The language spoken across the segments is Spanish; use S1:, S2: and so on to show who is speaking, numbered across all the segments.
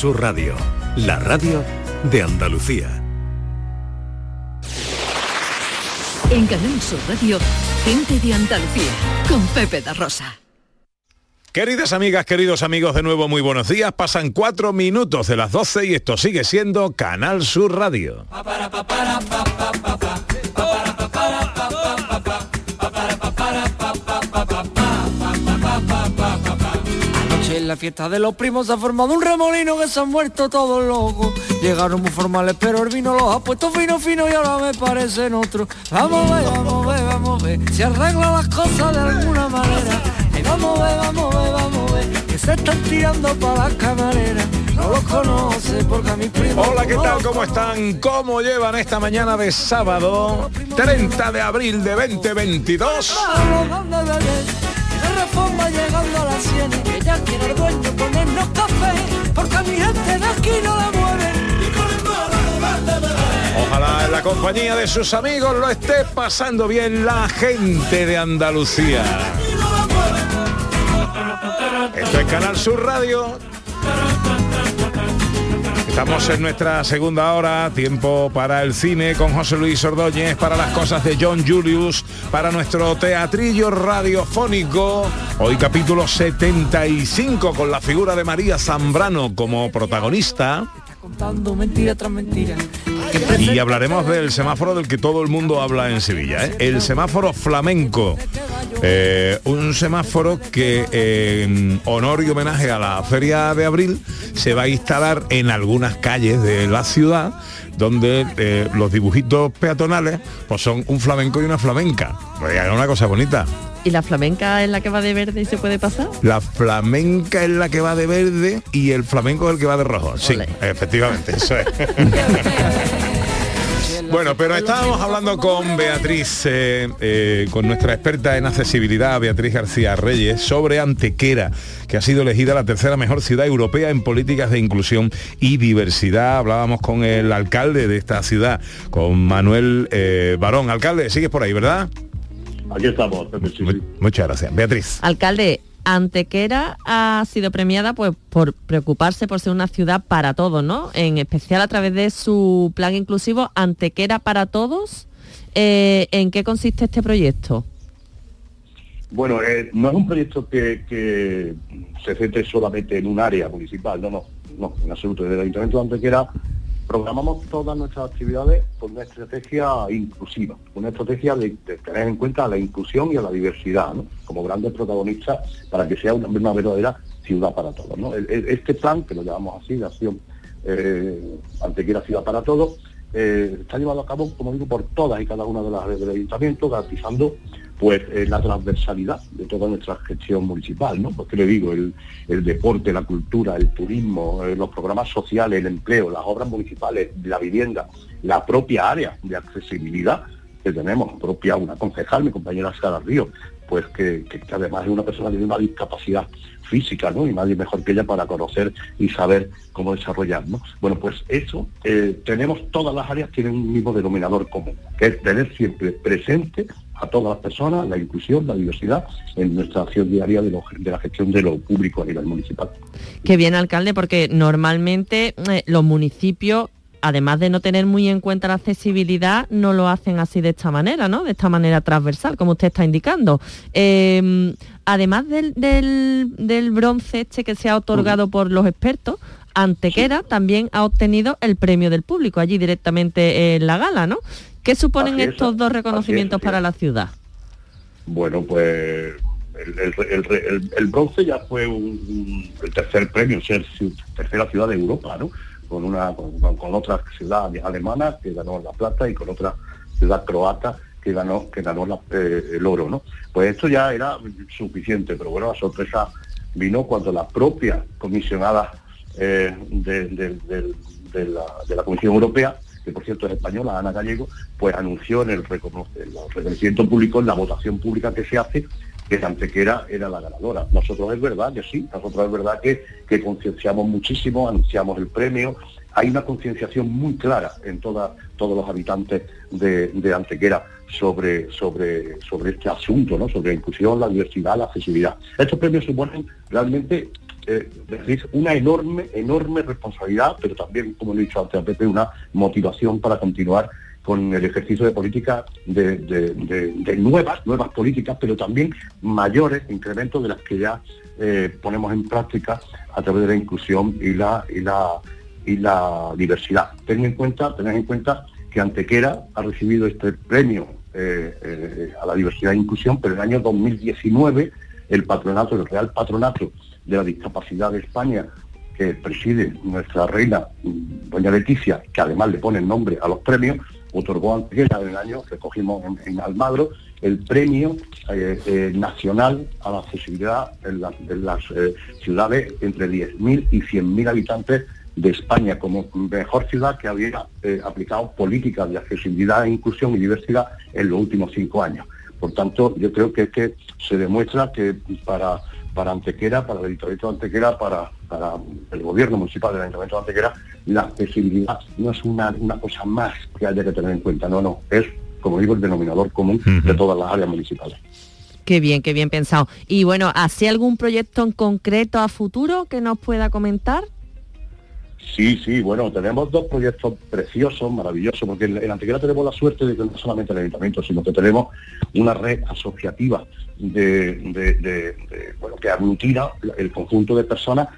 S1: Sur Radio, la radio de Andalucía.
S2: En Canal Sur Radio, gente de Andalucía, con Pepe da Rosa.
S3: Queridas amigas, queridos amigos, de nuevo muy buenos días. Pasan cuatro minutos de las 12 y esto sigue siendo Canal Sur Radio.
S4: La fiesta de los primos se ha formado un remolino que se han muerto todos locos. Llegaron muy formales, pero el vino los ha puesto fino fino y ahora me parecen otros. Vamos a ver, vamos a ver, vamos a ver, si arregla las cosas de alguna manera. Y vamos a ver, vamos a ver, vamos a ver, que se están tirando para las camareras. No los conoce porque a mis primos...
S3: Hola, ¿qué tal? ¿Cómo están? ¿Cómo llevan esta mañana de sábado 30 de abril de 2022?
S4: Llegando a las 100 que ya quiere el dueño ponernos café porque a mi gente de aquí no la mueven
S3: Ojalá en la compañía de sus amigos lo esté pasando bien la gente de Andalucía. Esto es Canal Sur Radio. Estamos en nuestra segunda hora, tiempo para el cine con José Luis Ordóñez, para las cosas de John Julius, para nuestro teatrillo radiofónico. Hoy capítulo 75 con la figura de María Zambrano como protagonista.
S4: contando mentira tras mentira.
S3: Y hablaremos del semáforo del que todo el mundo habla en Sevilla, ¿eh? el semáforo flamenco. Eh, un semáforo que en honor y homenaje a la Feria de Abril se va a instalar en algunas calles de la ciudad donde eh, los dibujitos peatonales pues son un flamenco y una flamenca. Pues una cosa bonita.
S5: ¿Y la flamenca es la que va de verde y se puede pasar?
S3: La flamenca es la que va de verde y el flamenco es el que va de rojo. Sí, efectivamente, eso es. Bueno, pero estábamos hablando con Beatriz, eh, eh, con nuestra experta en accesibilidad, Beatriz García Reyes, sobre Antequera, que ha sido elegida la tercera mejor ciudad europea en políticas de inclusión y diversidad. Hablábamos con el alcalde de esta ciudad, con Manuel eh, Barón. Alcalde, sigues por ahí, ¿verdad?
S6: Aquí estamos, sí, sí.
S3: Muchas gracias. Beatriz.
S5: Alcalde, Antequera ha sido premiada pues por preocuparse por ser una ciudad para todos, ¿no? En especial a través de su plan inclusivo Antequera para todos. Eh, ¿En qué consiste este proyecto?
S6: Bueno, eh, no es un proyecto que, que se centre solamente en un área municipal, no, no, no, en absoluto. Desde el Ayuntamiento de Antequera programamos todas nuestras actividades con una estrategia inclusiva, una estrategia de, tener en cuenta la inclusión y a la diversidad, como grandes protagonistas para que sea una, verdadera ciudad para todos. Este plan, que lo llamamos así, de acción eh, Antequera Ciudad para Todos, eh, está llevado a cabo, como digo, por todas y cada una de las áreas del ayuntamiento, garantizando pues la transversalidad de toda nuestra gestión municipal, ¿no? Porque le digo, el, deporte, la cultura, el turismo, eh, los programas sociales, el empleo, las obras municipales, la vivienda, la propia área de accesibilidad que tenemos, propia una concejal, mi compañera Sara Río, pues que además es una persona que tiene una discapacidad física, ¿no? Y nadie mejor que ella para conocer y saber cómo desarrollarnos. Bueno, pues eso, eh, tenemos, todas las áreas tienen un mismo denominador común, que es tener siempre presente a todas las personas la inclusión, la diversidad en nuestra acción diaria de, lo- de la gestión de lo público a nivel municipal.
S5: Que bien, alcalde, porque normalmente eh, los municipios, además de no tener muy en cuenta la accesibilidad, no lo hacen así de esta manera, ¿no? De esta manera transversal, como usted está indicando. Eh, además del, del- del bronce este que se ha otorgado por los expertos, Antequera también ha obtenido el premio del público allí directamente en la gala, ¿no? ¿Qué suponen
S6: es,
S5: estos dos
S6: es,
S5: reconocimientos para la ciudad?
S6: Bueno, pues el, el- el- el- el bronce ya fue un, un- el tercer premio, ser tercera ciudad de Europa, ¿no? Con una con, con- otra ciudad alemana que ganó la plata y con otra ciudad croata que ganó que ganó la- eh, el oro, ¿no? Pues esto ya era suficiente, pero bueno, la sorpresa vino cuando la propia comisionada eh, de, de- de- de la, de la Comisión Europea que por cierto es española, Ana Gallego, pues anunció en el, recono- en el reconocimiento público, en la votación pública que se hace, que Antequera era la ganadora. Nosotros es verdad que sí, nosotros es verdad que, que concienciamos muchísimo, anunciamos el premio, hay una concienciación muy clara en toda- todos los habitantes de, de Antequera sobre, sobre, sobre este asunto, ¿no? sobre la inclusión, la diversidad, la accesibilidad. Estos premios suponen realmente eh, una enorme, enorme responsabilidad, pero también, como he dicho antes a Pepe, una motivación para continuar con el ejercicio de políticas de, nuevas, nuevas políticas, pero también mayores incrementos de las que ya eh, ponemos en práctica a través de la inclusión y la, y la, y la diversidad. Ten en cuenta, tened en cuenta que Antequera ha recibido este premio eh, a la diversidad e inclusión, pero en el año 2019 el patronato, el Real Patronato de la Discapacidad de España, que preside nuestra reina, doña Leticia, que además le pone el nombre a los premios, otorgó Antequera en el año, recogimos en, en Almagro, el premio eh, nacional a la accesibilidad en, las ciudades entre 10.000 y 100.000 habitantes de España como mejor ciudad que había eh, aplicado políticas de accesibilidad, inclusión y diversidad en los últimos cinco años. Por tanto, yo creo que es que se demuestra que para, para Antequera, para el Ayuntamiento de Antequera, para, para el gobierno municipal del Ayuntamiento de Antequera, la accesibilidad no es una, cosa más que haya que tener en cuenta, no, no, es, como digo, el denominador común de todas las áreas municipales.
S5: Qué bien, qué bien pensado. Y bueno, ¿hace algún proyecto en concreto a futuro que nos pueda comentar?
S6: Sí, sí, bueno, tenemos dos proyectos preciosos, maravillosos, porque en, Antequera tenemos la suerte de que no solamente el ayuntamiento, sino que tenemos una red asociativa que aglutina el conjunto de personas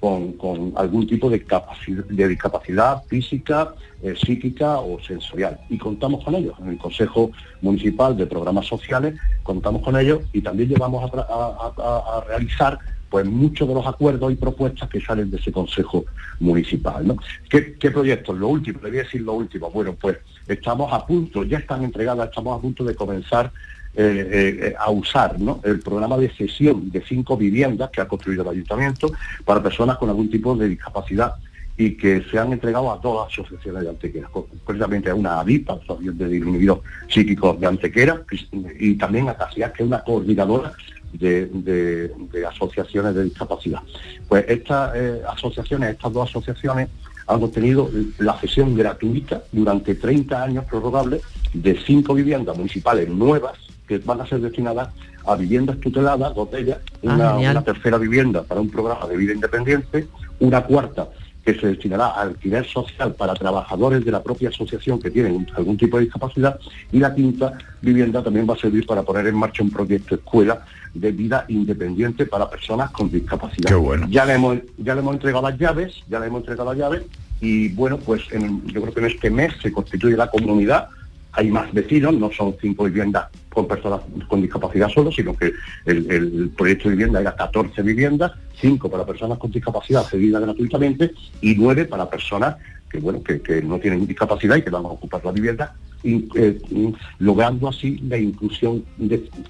S6: con, algún tipo de, capacidad, de discapacidad física, eh, psíquica o sensorial. Y contamos con ellos. En el Consejo Municipal de Programas Sociales contamos con ellos y también llevamos a realizar pues muchos de los acuerdos y propuestas que salen de ese Consejo Municipal. ¿no? ¿Qué, proyectos? Lo último, le voy a decir lo último. Bueno, pues estamos a punto, ya están entregadas, estamos a punto de comenzar eh, eh, a usar el programa de cesión de cinco viviendas que ha construido el ayuntamiento para personas con algún tipo de discapacidad y que se han entregado a dos asociaciones de Antequera, concretamente a una ADIP, Asociación de Individuos Psíquicos de Antequera, y también a CASIAS, que es una coordinadora de, asociaciones de discapacidad. Pues estas eh, asociaciones, estas dos asociaciones, han obtenido la cesión gratuita durante 30 años prorrogables de cinco viviendas municipales nuevas que van a ser destinadas a viviendas tuteladas, dos de ellas, ah, una, tercera vivienda para un programa de vida independiente, una cuarta que se destinará a alquiler social para trabajadores de la propia asociación que tienen algún tipo de discapacidad y la quinta vivienda también va a servir para poner en marcha un proyecto escuela de vida independiente para personas con discapacidad. Ya le hemos, ya le hemos entregado las llaves, ya le hemos entregado las llaves y bueno, pues yo creo que en este mes se constituye la comunidad, hay más vecinos, no son cinco viviendas con personas con discapacidad solo, sino que el, proyecto de vivienda era 14 viviendas, cinco para personas con discapacidad cedidas gratuitamente y nueve para personas que bueno que, no tienen discapacidad y que van a ocupar la vivienda, eh, logrando así la inclusión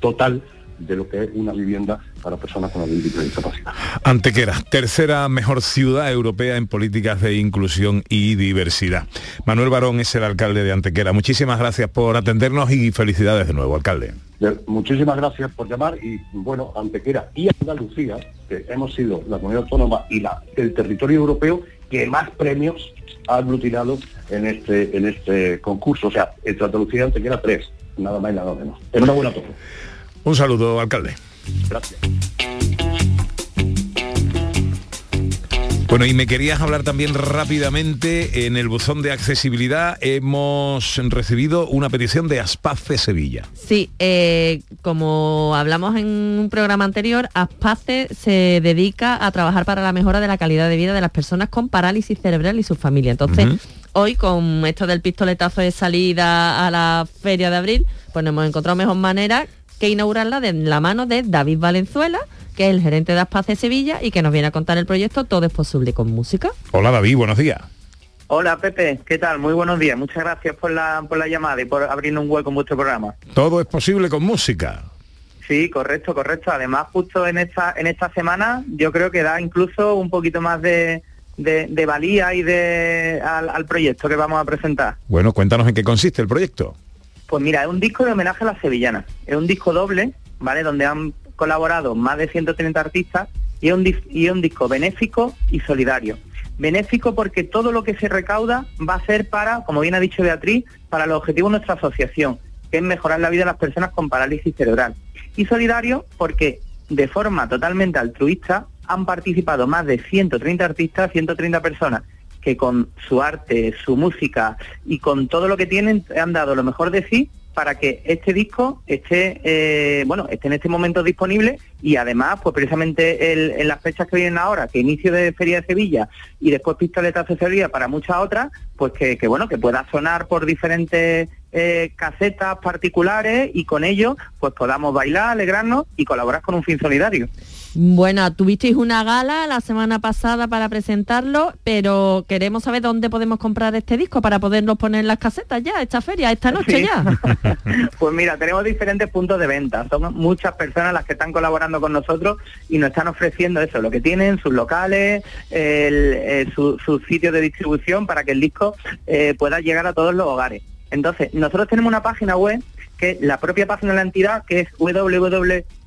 S6: total de lo que es una vivienda para personas con algún tipo de discapacidad.
S3: Antequera, tercera mejor ciudad europea en políticas de inclusión y diversidad. Manuel Barón es el alcalde de Antequera. Muchísimas gracias por atendernos y felicidades de nuevo, alcalde.
S6: Muchísimas gracias por llamar y bueno, Antequera y Andalucía, que hemos sido la comunidad autónoma y la, el territorio europeo que más premios ha aglutinado en este, en este concurso. O sea, entre Andalucía y Antequera tres, nada más y nada menos. Enhorabuena a todos.
S3: Un saludo, alcalde.
S6: Gracias.
S3: Bueno, y me querías hablar también rápidamente, en el buzón de accesibilidad hemos recibido una petición de Aspace Sevilla.
S5: Sí, eh, como hablamos en un programa anterior, Aspace se dedica a trabajar para la mejora de la calidad de vida de las personas con parálisis cerebral y su familia. Entonces, hoy con esto del pistoletazo de salida a la feria de abril, pues nos hemos encontrado mejor manera que inaugurarla de la mano de David Valenzuela, que es el gerente de Aspace Sevilla y que nos viene a contar el proyecto Todo es posible con música.
S3: Hola David, buenos días.
S7: Hola Pepe, ¿qué tal? Muy buenos días. Muchas gracias por la, por la llamada y por abrirnos un hueco en vuestro programa.
S3: Todo es posible con música.
S7: Sí, correcto, correcto. Además, justo en esta, en esta semana yo creo que da incluso un poquito más de, de, valía y de al, proyecto que vamos a presentar.
S3: Bueno, cuéntanos en qué consiste el proyecto.
S7: Pues mira, es un disco de homenaje a las sevillanas. Es un disco doble, ¿vale? Donde han colaborado más de 130 artistas y es un, y un disco benéfico y solidario. Benéfico porque todo lo que se recauda va a ser para, como bien ha dicho Beatriz, para el objetivo de nuestra asociación, que es mejorar la vida de las personas con parálisis cerebral. Y solidario porque de forma totalmente altruista han participado más de 130 artistas, 130 personas que con su arte, su música y con todo lo que tienen han dado lo mejor de sí para que este disco esté eh, bueno esté en este momento disponible y además pues precisamente en las fechas que vienen ahora que inicio de feria de Sevilla y después pistoleta de Sevilla para muchas otras pues que, que bueno que pueda sonar por diferentes eh, casetas particulares y con ello pues podamos bailar, alegrarnos y colaborar con un fin solidario.
S5: Bueno, tuvisteis una gala la semana pasada para presentarlo, pero queremos saber dónde podemos comprar este disco para podernos poner en las casetas ya, esta feria, esta noche ya.
S7: pues mira, tenemos diferentes puntos de venta. Son muchas personas las que están colaborando con nosotros y nos están ofreciendo eso, lo que tienen, sus locales, eh, sus su sitios de distribución para que el disco eh, pueda llegar a todos los hogares. Entonces, nosotros tenemos una página web que es la propia página de la entidad, que es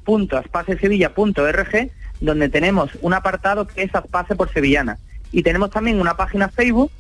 S7: www.aspacesevilla.org, donde tenemos un apartado que es Aspace por Sevillana. Y tenemos también una página Facebook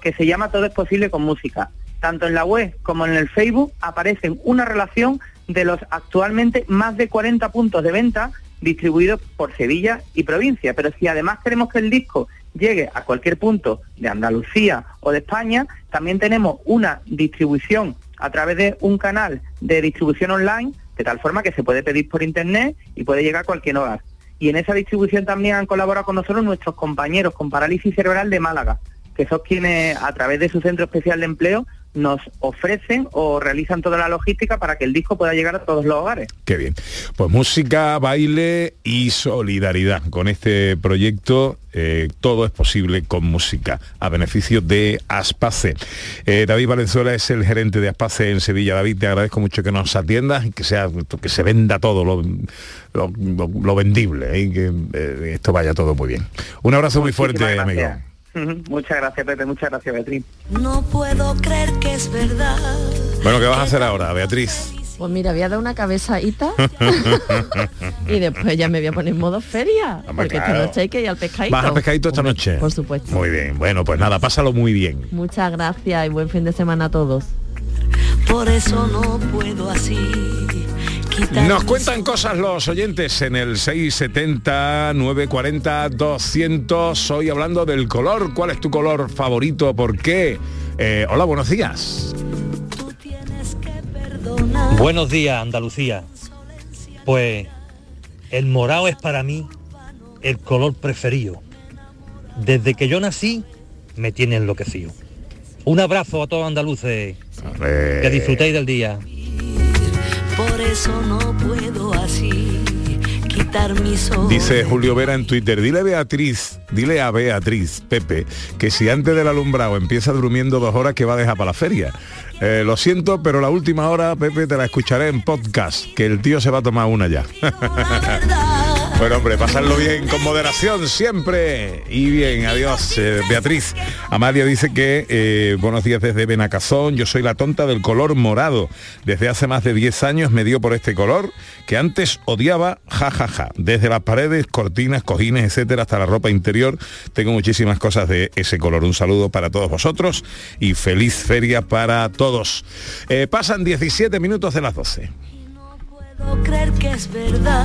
S7: que se llama Todo es posible con música. Tanto en la web como en el Facebook aparecen una relación de los actualmente más de 40 puntos de venta distribuidos por Sevilla y provincia. Pero si además queremos que el disco llegue a cualquier punto de Andalucía o de España, también tenemos una distribución a través de un canal de distribución online, de tal forma que se puede pedir por internet y puede llegar a cualquier hogar. Y en esa distribución también han colaborado con nosotros nuestros compañeros con parálisis cerebral de Málaga, que son quienes a través de su centro especial de empleo nos ofrecen o realizan toda la logística para que el disco pueda llegar a todos los hogares.
S3: Qué bien. Pues música, baile y solidaridad. Con este proyecto eh, todo es posible con música, a beneficio de Aspace. Eh, David Valenzuela es el gerente de Aspace en Sevilla. David, te agradezco mucho que nos atiendas y que, sea, que se venda todo lo, lo, vendible ¿eh? y que esto vaya todo muy bien. Un abrazo muy fuerte, amigo.
S7: Muchas gracias, Pepe. Muchas gracias, Beatriz.
S8: No puedo creer que es verdad.
S3: Bueno, ¿qué vas a hacer ahora, Beatriz?
S5: Pues mira, voy a dar una cabezadita y después ya me voy a poner en modo feria. porque esta noche hay que ir al pescadito.
S3: ¿Vas al pescadito esta noche?
S5: Por supuesto.
S3: Muy bien. Bueno, pues nada, pásalo muy bien.
S5: Muchas gracias y buen fin de semana a todos.
S8: Por eso no puedo así
S3: nos cuentan cosas los oyentes en el 670 940 200. Hoy hablando del color. ¿Cuál es tu color favorito? ¿Por qué? Eh, hola, buenos días.
S9: Buenos días, Andalucía. Pues el morado es para mí el color preferido. Desde que yo nací, me tiene enloquecido. Un abrazo a todos andaluces. Que disfrutéis del día
S8: por eso no puedo así quitar mis ojos.
S3: Dice Julio Vera en Twitter, dile a Beatriz, dile a Beatriz, Pepe, que si antes del alumbrado empieza durmiendo dos horas que va a dejar para la feria. Eh, lo siento, pero la última hora, Pepe, te la escucharé en podcast, que el tío se va a tomar una ya. Bueno, hombre, pasarlo bien, con moderación siempre. Y bien, adiós, eh, Beatriz. Amalia dice que, eh, buenos días desde Benacazón, yo soy la tonta del color morado. Desde hace más de 10 años me dio por este color, que antes odiaba, jajaja. Ja, ja. Desde las paredes, cortinas, cojines, etcétera, hasta la ropa interior, tengo muchísimas cosas de ese color. Un saludo para todos vosotros y feliz feria para todos. Eh, pasan 17 minutos de las 12.
S8: No puedo creer que es verdad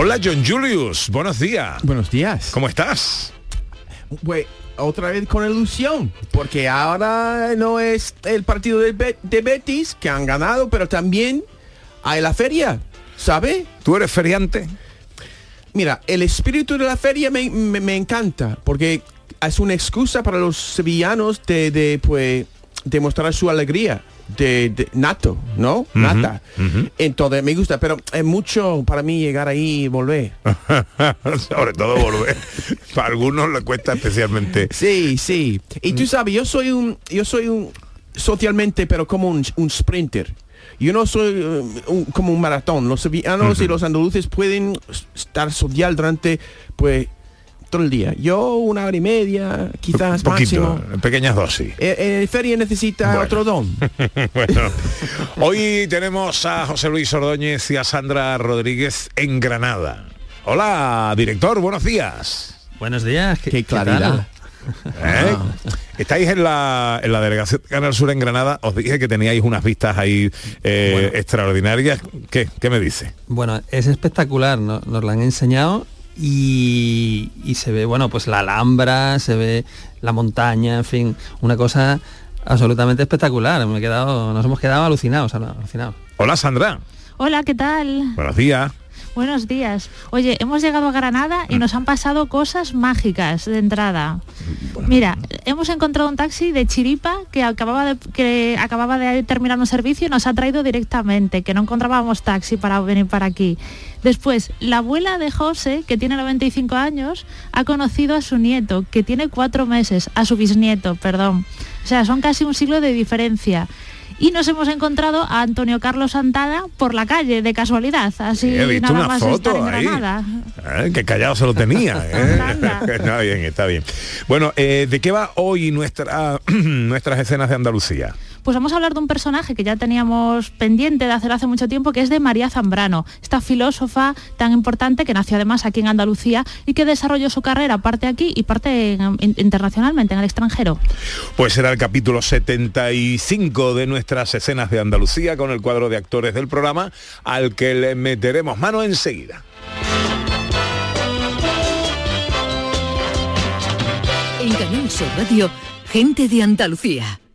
S3: Hola John Julius, buenos días.
S10: Buenos días.
S3: ¿Cómo estás?
S10: Pues otra vez con ilusión, porque ahora no es el partido de, Betis que han ganado, pero también hay la feria, ¿sabe?
S3: ¿Tú eres feriante?
S10: Mira, el espíritu de la feria me, encanta, porque es una excusa para los sevillanos de, de pues, demostrar su alegría. De, de nato, ¿no? Nata. Entonces me gusta, pero es mucho para mí llegar ahí y volver.
S3: Sobre todo volver. Para algunos le cuesta especialmente.
S10: Sí, sí. Y tú sabes, yo soy un, yo soy un socialmente, pero como un, un sprinter. Yo no soy eh, un- como un maratón. Los sevillanos y los andaluces pueden estar social durante, pues, todo el día. Yo una hora y media, quizás
S3: Poquito,
S10: máximo.
S3: en pequeñas dosis.
S10: Eh, eh, Feria necesita
S3: Bueno.
S10: otro don.
S3: bueno, hoy tenemos a José Luis Ordóñez y a Sandra Rodríguez en Granada. Hola, director, buenos días.
S11: Buenos días.
S10: Qué claridad.
S3: ¿Eh? Estáis en la, en la delegación de Canal Sur en Granada. Os dije que teníais unas vistas ahí eh, extraordinarias. ¿Qué, ¿Qué me dice?
S11: Bueno, es espectacular, ¿no? nos lo han enseñado y, y se ve, bueno, pues la Alhambra, se ve la montaña, en fin, una cosa absolutamente espectacular. Me he quedado, nos hemos quedado alucinados, alucinados.
S3: Hola, Sandra.
S12: Hola, ¿qué tal?
S3: Buenos días.
S12: Buenos días. Oye, hemos llegado a Granada y nos han pasado cosas mágicas de entrada. Mira, hemos encontrado un taxi de Chiripa que acababa de, que acababa de terminar un servicio y nos ha traído directamente, que no encontrábamos taxi para venir para aquí. Después, la abuela de José, que tiene 95 años, ha conocido a su nieto, que tiene cuatro meses, a su bisnieto, perdón. O sea, son casi un siglo de diferencia. Y nos hemos encontrado a Antonio Carlos Santana por la calle, de casualidad. Así
S3: He visto
S12: nada
S3: una
S12: más estar
S3: foto ahí. Eh, que callado se lo tenía. ¿eh? está bien, está bien. Bueno, eh, ¿de qué va hoy nuestra, nuestras escenas de Andalucía?
S12: Pues vamos a hablar de un personaje que ya teníamos pendiente de hacer hace mucho tiempo, que es de María Zambrano, esta filósofa tan importante que nació además aquí en Andalucía y que desarrolló su carrera parte aquí y parte en- in- internacionalmente, en el extranjero.
S3: Pues será el capítulo 75 de nuestras escenas de Andalucía con el cuadro de actores del programa al que le meteremos mano enseguida.
S2: En Canal Sur Radio, gente de Andalucía,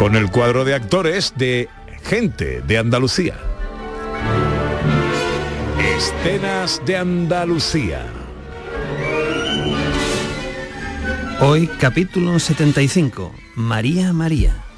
S3: Con el cuadro de actores de Gente de Andalucía. Escenas de Andalucía.
S11: Hoy capítulo 75, María María.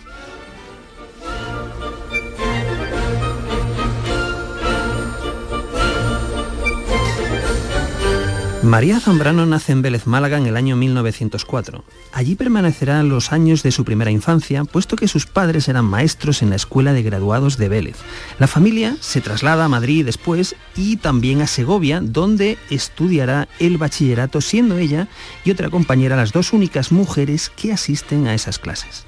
S11: María Zambrano nace en Vélez, Málaga, en el año 1904. Allí permanecerá los años de su primera infancia, puesto que sus padres eran maestros en la Escuela de Graduados de Vélez. La familia se traslada a Madrid después y también a Segovia, donde estudiará el bachillerato, siendo ella y otra compañera las dos únicas mujeres que asisten a esas clases.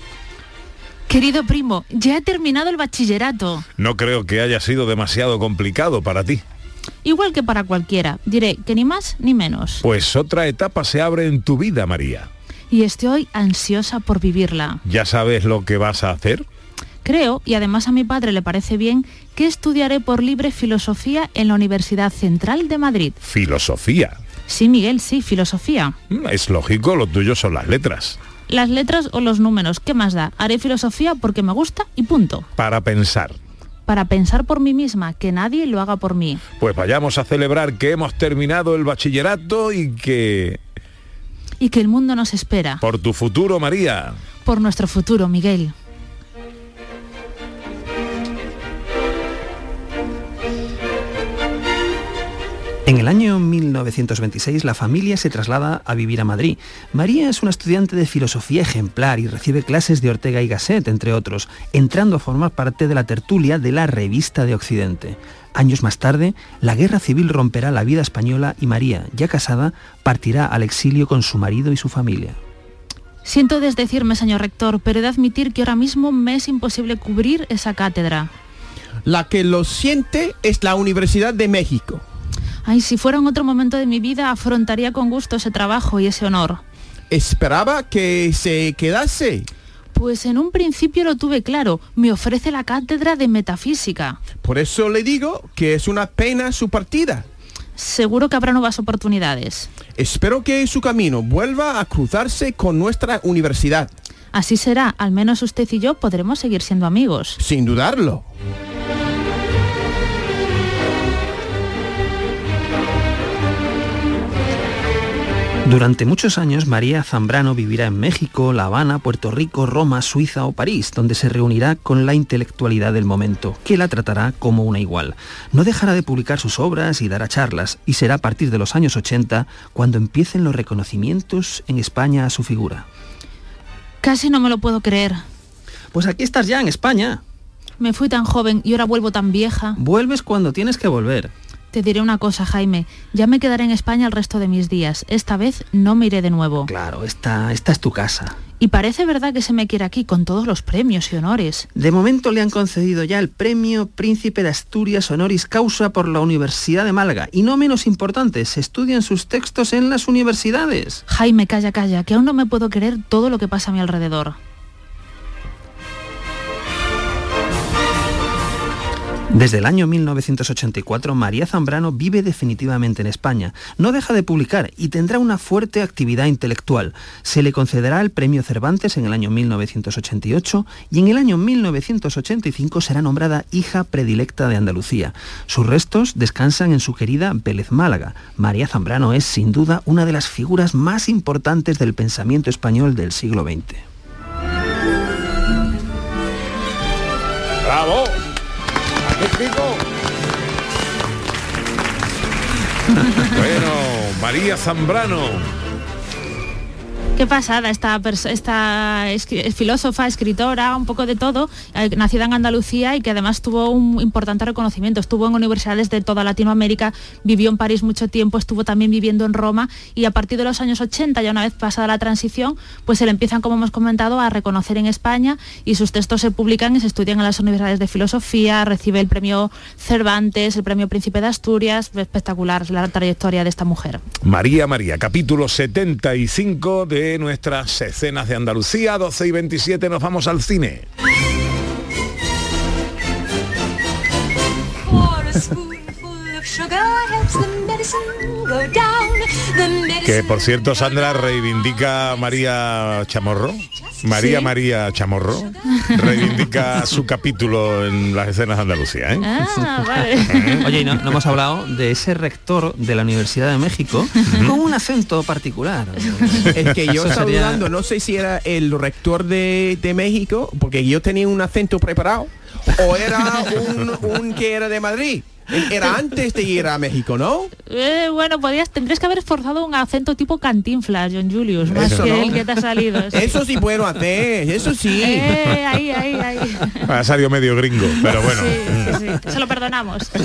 S12: Querido primo, ya he terminado el bachillerato.
S3: No creo que haya sido demasiado complicado para ti.
S12: Igual que para cualquiera. Diré que ni más ni menos.
S3: Pues otra etapa se abre en tu vida, María.
S12: Y estoy ansiosa por vivirla.
S3: ¿Ya sabes lo que vas a hacer?
S12: Creo, y además a mi padre le parece bien, que estudiaré por libre filosofía en la Universidad Central de Madrid.
S3: Filosofía.
S12: Sí, Miguel, sí, filosofía.
S3: Mm, Es lógico, lo tuyo son las letras.
S12: Las letras o los números, ¿qué más da? Haré filosofía porque me gusta y punto.
S3: Para pensar.
S12: Para pensar por mí misma, que nadie lo haga por mí.
S3: Pues vayamos a celebrar que hemos terminado el bachillerato y que...
S12: Y que el mundo nos espera.
S3: Por tu futuro, María.
S12: Por nuestro futuro, Miguel.
S11: En el año 1926 la familia se traslada a vivir a Madrid. María es una estudiante de filosofía ejemplar y recibe clases de Ortega y Gasset, entre otros, entrando a formar parte de la tertulia de la Revista de Occidente. Años más tarde, la guerra civil romperá la vida española y María, ya casada, partirá al exilio con su marido y su familia.
S12: Siento desdecirme, señor rector, pero he de admitir que ahora mismo me es imposible cubrir esa cátedra.
S10: La que lo siente es la Universidad de México.
S12: Ay, si fuera en otro momento de mi vida, afrontaría con gusto ese trabajo y ese honor.
S10: Esperaba que se quedase.
S12: Pues en un principio lo tuve claro. Me ofrece la cátedra de metafísica.
S10: Por eso le digo que es una pena su partida.
S12: Seguro que habrá nuevas oportunidades.
S10: Espero que su camino vuelva a cruzarse con nuestra universidad.
S12: Así será, al menos usted y yo podremos seguir siendo amigos.
S10: Sin dudarlo.
S11: Durante muchos años María Zambrano vivirá en México, La Habana, Puerto Rico, Roma, Suiza o París, donde se reunirá con la intelectualidad del momento, que la tratará como una igual. No dejará de publicar sus obras y dará charlas, y será a partir de los años 80 cuando empiecen los reconocimientos en España a su figura.
S12: Casi no me lo puedo creer.
S11: Pues aquí estás ya, en España.
S12: Me fui tan joven y ahora vuelvo tan vieja.
S11: Vuelves cuando tienes que volver.
S12: Te diré una cosa, Jaime. Ya me quedaré en España el resto de mis días. Esta vez no me iré de nuevo.
S11: Claro, esta, esta es tu casa.
S12: Y parece verdad que se me quiere aquí con todos los premios y honores.
S11: De momento le han concedido ya el premio Príncipe de Asturias Honoris Causa por la Universidad de Málaga. Y no menos importante, se estudian sus textos en las universidades.
S12: Jaime, calla, calla, que aún no me puedo creer todo lo que pasa a mi alrededor.
S11: Desde el año 1984, María Zambrano vive definitivamente en España. No deja de publicar y tendrá una fuerte actividad intelectual. Se le concederá el Premio Cervantes en el año 1988 y en el año 1985 será nombrada hija predilecta de Andalucía. Sus restos descansan en su querida Vélez Málaga. María Zambrano es sin duda una de las figuras más importantes del pensamiento español del siglo XX.
S3: ¡Bravo! Bueno, María Zambrano.
S12: Qué pasada esta, filósofa, escritora, un poco de todo, eh, nacida en Andalucía y que además tuvo un importante reconocimiento. Estuvo en universidades de toda Latinoamérica, vivió en París mucho tiempo, estuvo también viviendo en Roma y a partir de los años 80, ya una vez pasada la transición, pues se le empiezan, como hemos comentado, a reconocer en España y sus textos se publican y se estudian en las universidades de filosofía, recibe el premio Cervantes, el premio Príncipe de Asturias, espectacular la trayectoria de esta mujer.
S3: María María, capítulo 75 de nuestras escenas de Andalucía, 12 y 27 nos vamos al cine. Que por cierto, Sandra reivindica a María Chamorro. María
S12: Sí.
S3: María Chamorro reivindica su capítulo en las escenas de Andalucía. ¿eh?
S12: Ah, vale.
S11: Oye, y no, no hemos hablado de ese rector de la Universidad de México con un acento particular.
S10: Es que yo estaba
S11: sería-
S10: dudando, no sé si era el rector de, de México, porque yo tenía un acento preparado, o era un, un que era de Madrid. Era antes de ir a México, ¿no?
S12: Eh, bueno, podrías, tendrías que haber esforzado un acento tipo cantinflas, John Julius, más
S10: Eso
S12: que
S10: no.
S12: el que te ha salido.
S10: Eso sí puedo hacer, eso sí.
S12: Eh, ahí, ahí, ahí.
S3: Ha salido medio gringo, pero bueno.
S12: Sí, sí, sí, se lo perdonamos.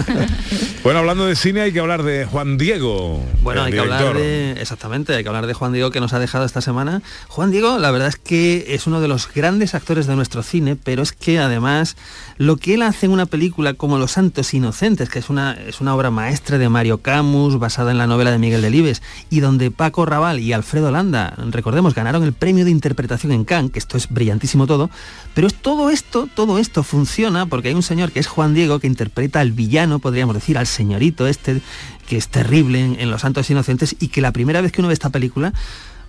S3: Bueno, hablando de cine hay que hablar de Juan Diego.
S11: Bueno, hay que hablar de. Exactamente, hay que hablar de Juan Diego que nos ha dejado esta semana. Juan Diego, la verdad es que es uno de los grandes actores de nuestro cine, pero es que además lo que él hace en una película como Los Santos Inocentes, que es una, es una obra maestra de Mario Camus, basada en la novela de Miguel Delibes, y donde Paco Raval y Alfredo Landa, recordemos, ganaron el premio de interpretación en Cannes, que esto es brillantísimo todo, pero es todo esto, todo esto funciona porque hay un señor que es Juan Diego que interpreta al villano, podríamos decir, al señorito este, que es terrible en, en Los Santos Inocentes y que la primera vez que uno ve esta película,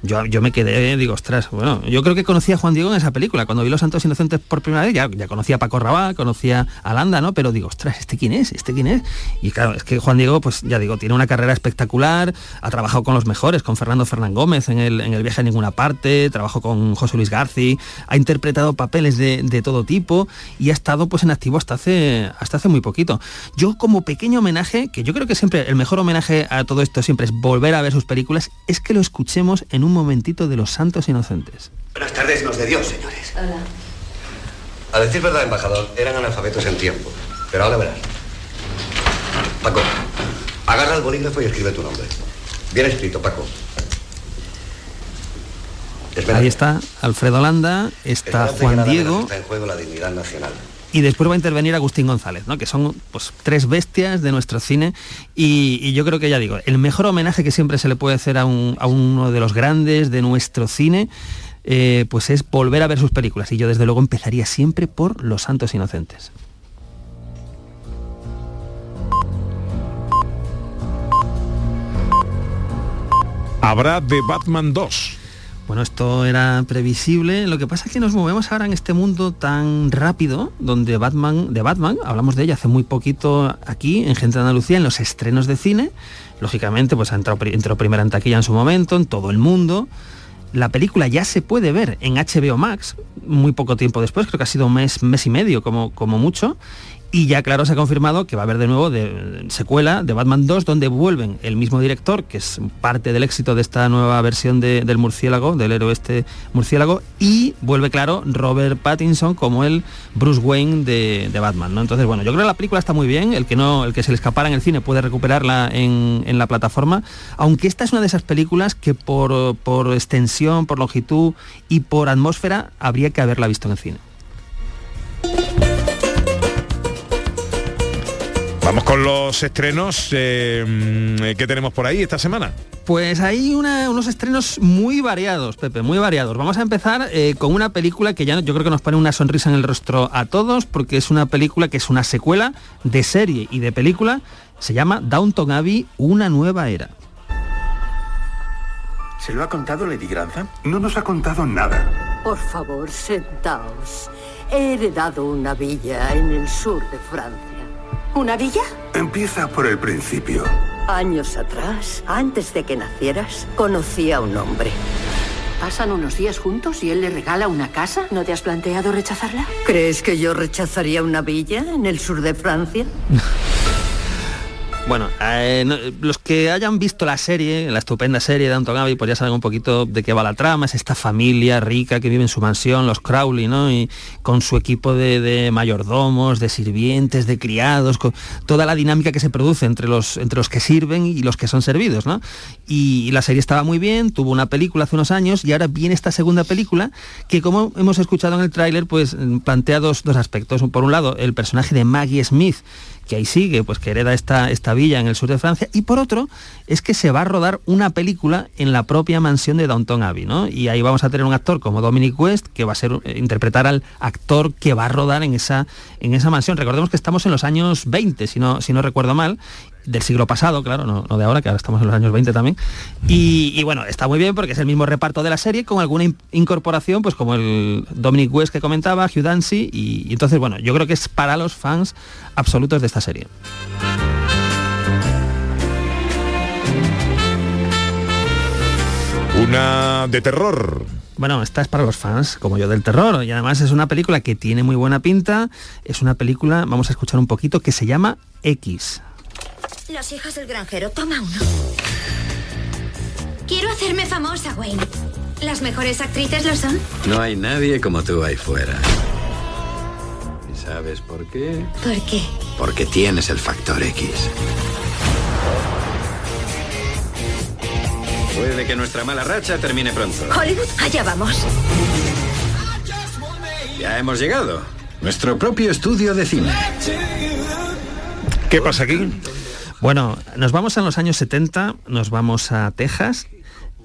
S11: yo, yo me quedé, digo, ostras, bueno, yo creo que conocía a Juan Diego en esa película. Cuando vi Los Santos Inocentes por primera vez, ya, conocía a Paco Rabanne, conocía a Landa, ¿no? Pero digo, ostras, ¿este quién es? ¿Este quién es? Y claro, es que Juan Diego, pues ya digo, tiene una carrera espectacular, ha trabajado con los mejores, con Fernando Fernán Gómez en el, en el viaje a ninguna parte, trabajó con José Luis Garci, ha interpretado papeles de, de todo tipo y ha estado pues en activo hasta hace, hasta hace muy poquito. Yo como pequeño homenaje, que yo creo que siempre el mejor homenaje a todo esto siempre es volver a ver sus películas, es que lo escuchemos en un momentito de los santos inocentes.
S13: Buenas tardes, nos de Dios, señores.
S8: Hola.
S13: A decir verdad, embajador, eran analfabetos en tiempo. Pero ahora verás. Paco, agarra el bolígrafo y escribe tu nombre. Bien escrito, Paco.
S11: Ahí está Alfredo Landa, está Juan Diego
S13: Está en juego la dignidad nacional.
S11: Y después va a intervenir Agustín González, ¿no? que son pues, tres bestias de nuestro cine y, yo creo que ya digo, el mejor homenaje que siempre se le puede hacer a, un- a uno de los grandes de nuestro cine eh, pues es volver a ver sus películas y yo desde luego empezaría siempre por Los Santos Inocentes.
S3: Habrá de Batman 2.
S11: Bueno, esto era previsible. Lo que pasa es que nos movemos ahora en este mundo tan rápido, donde Batman, de Batman, hablamos de ella hace muy poquito aquí, en Gente de Andalucía, en los estrenos de cine. Lógicamente, pues ha entrado, entró primera en taquilla en su momento, en todo el mundo. La película ya se puede ver en HBO Max, muy poco tiempo después, creo que ha sido un mes, mes y medio como, como mucho. Y ya claro se ha confirmado que va a haber de nuevo de, secuela de Batman 2 donde vuelven el mismo director, que es parte del éxito de esta nueva versión de- del murciélago, del héroe este murciélago, y vuelve claro Robert Pattinson como el Bruce Wayne de, de Batman. ¿no? Entonces, bueno, yo creo que la película está muy bien, el que no, el que se le escapara en el cine puede recuperarla en, en la plataforma, aunque esta es una de esas películas que por, por extensión, por longitud y por atmósfera habría que haberla visto en el cine.
S3: Vamos con los estrenos eh, mm, que tenemos por ahí esta semana.
S11: Pues hay una- unos estrenos muy variados, Pepe, muy variados. Vamos a empezar eh, con una película que ya yo creo que nos pone una sonrisa en el rostro a todos, porque es una película que es una secuela de serie y de película. Se llama Downton Abbey, una nueva era.
S14: ¿Se lo ha contado Lady Grantham? No nos ha contado nada.
S15: Por favor, sentaos. He heredado una villa en el sur de Francia. ¿Una villa?
S14: Empieza por el principio.
S15: Años atrás, antes de que nacieras, conocí a un hombre.
S16: ¿Pasan unos días juntos y él le regala una casa? ¿No te has planteado rechazarla?
S15: ¿Crees que yo rechazaría una villa en el sur de Francia?
S11: Bueno, eh, los que hayan visto la serie, la estupenda serie de Downton Abbey, pues ya saben un poquito de qué va la trama. Es esta familia rica que vive en su mansión, los Crowley, ¿no? Y con su equipo de, de mayordomos, de sirvientes, de criados, con toda la dinámica que se produce entre los, entre los que sirven y los que son servidos, ¿no? Y, y la serie estaba muy bien, tuvo una película hace unos años y ahora viene esta segunda película que, como hemos escuchado en el tráiler, pues mm, plantea dos, dos aspectos. Por un lado, el personaje de Maggie Smith, que ahí sigue, pues que hereda esta, esta villa en el sur de Francia, y por otro es que se va a rodar una película en la propia mansión de Downton Abbey, ¿no? Y ahí vamos a tener un actor como Dominic West, que va a ser eh, interpretar al actor que va a rodar en esa, en esa mansión. Recordemos que estamos en los años 20, si no, si no recuerdo mal, del siglo pasado, claro, no, no de ahora, que ahora estamos en los años 20 también. Y, y bueno, está muy bien porque es el mismo reparto de la serie con alguna in- incorporación, pues como el Dominic West que comentaba, Hugh Dancy, y, y entonces, bueno, yo creo que es para los fans absolutos de esta serie.
S3: Una de terror.
S11: Bueno, esta es para los fans, como yo, del terror. Y además es una película que tiene muy buena pinta. Es una película, vamos a escuchar un poquito, que se llama X.
S17: Los hijos del granjero, toma uno. Quiero hacerme famosa, Wayne. ¿Las mejores actrices lo son?
S18: No hay nadie como tú ahí fuera. ¿Y sabes por qué?
S17: ¿Por qué?
S18: Porque tienes el factor X. Puede que nuestra mala racha termine pronto.
S17: Hollywood, allá vamos.
S18: Ya hemos llegado. Nuestro propio estudio de cine.
S3: ¿Qué pasa aquí?
S11: Bueno, nos vamos a los años 70, nos vamos a Texas.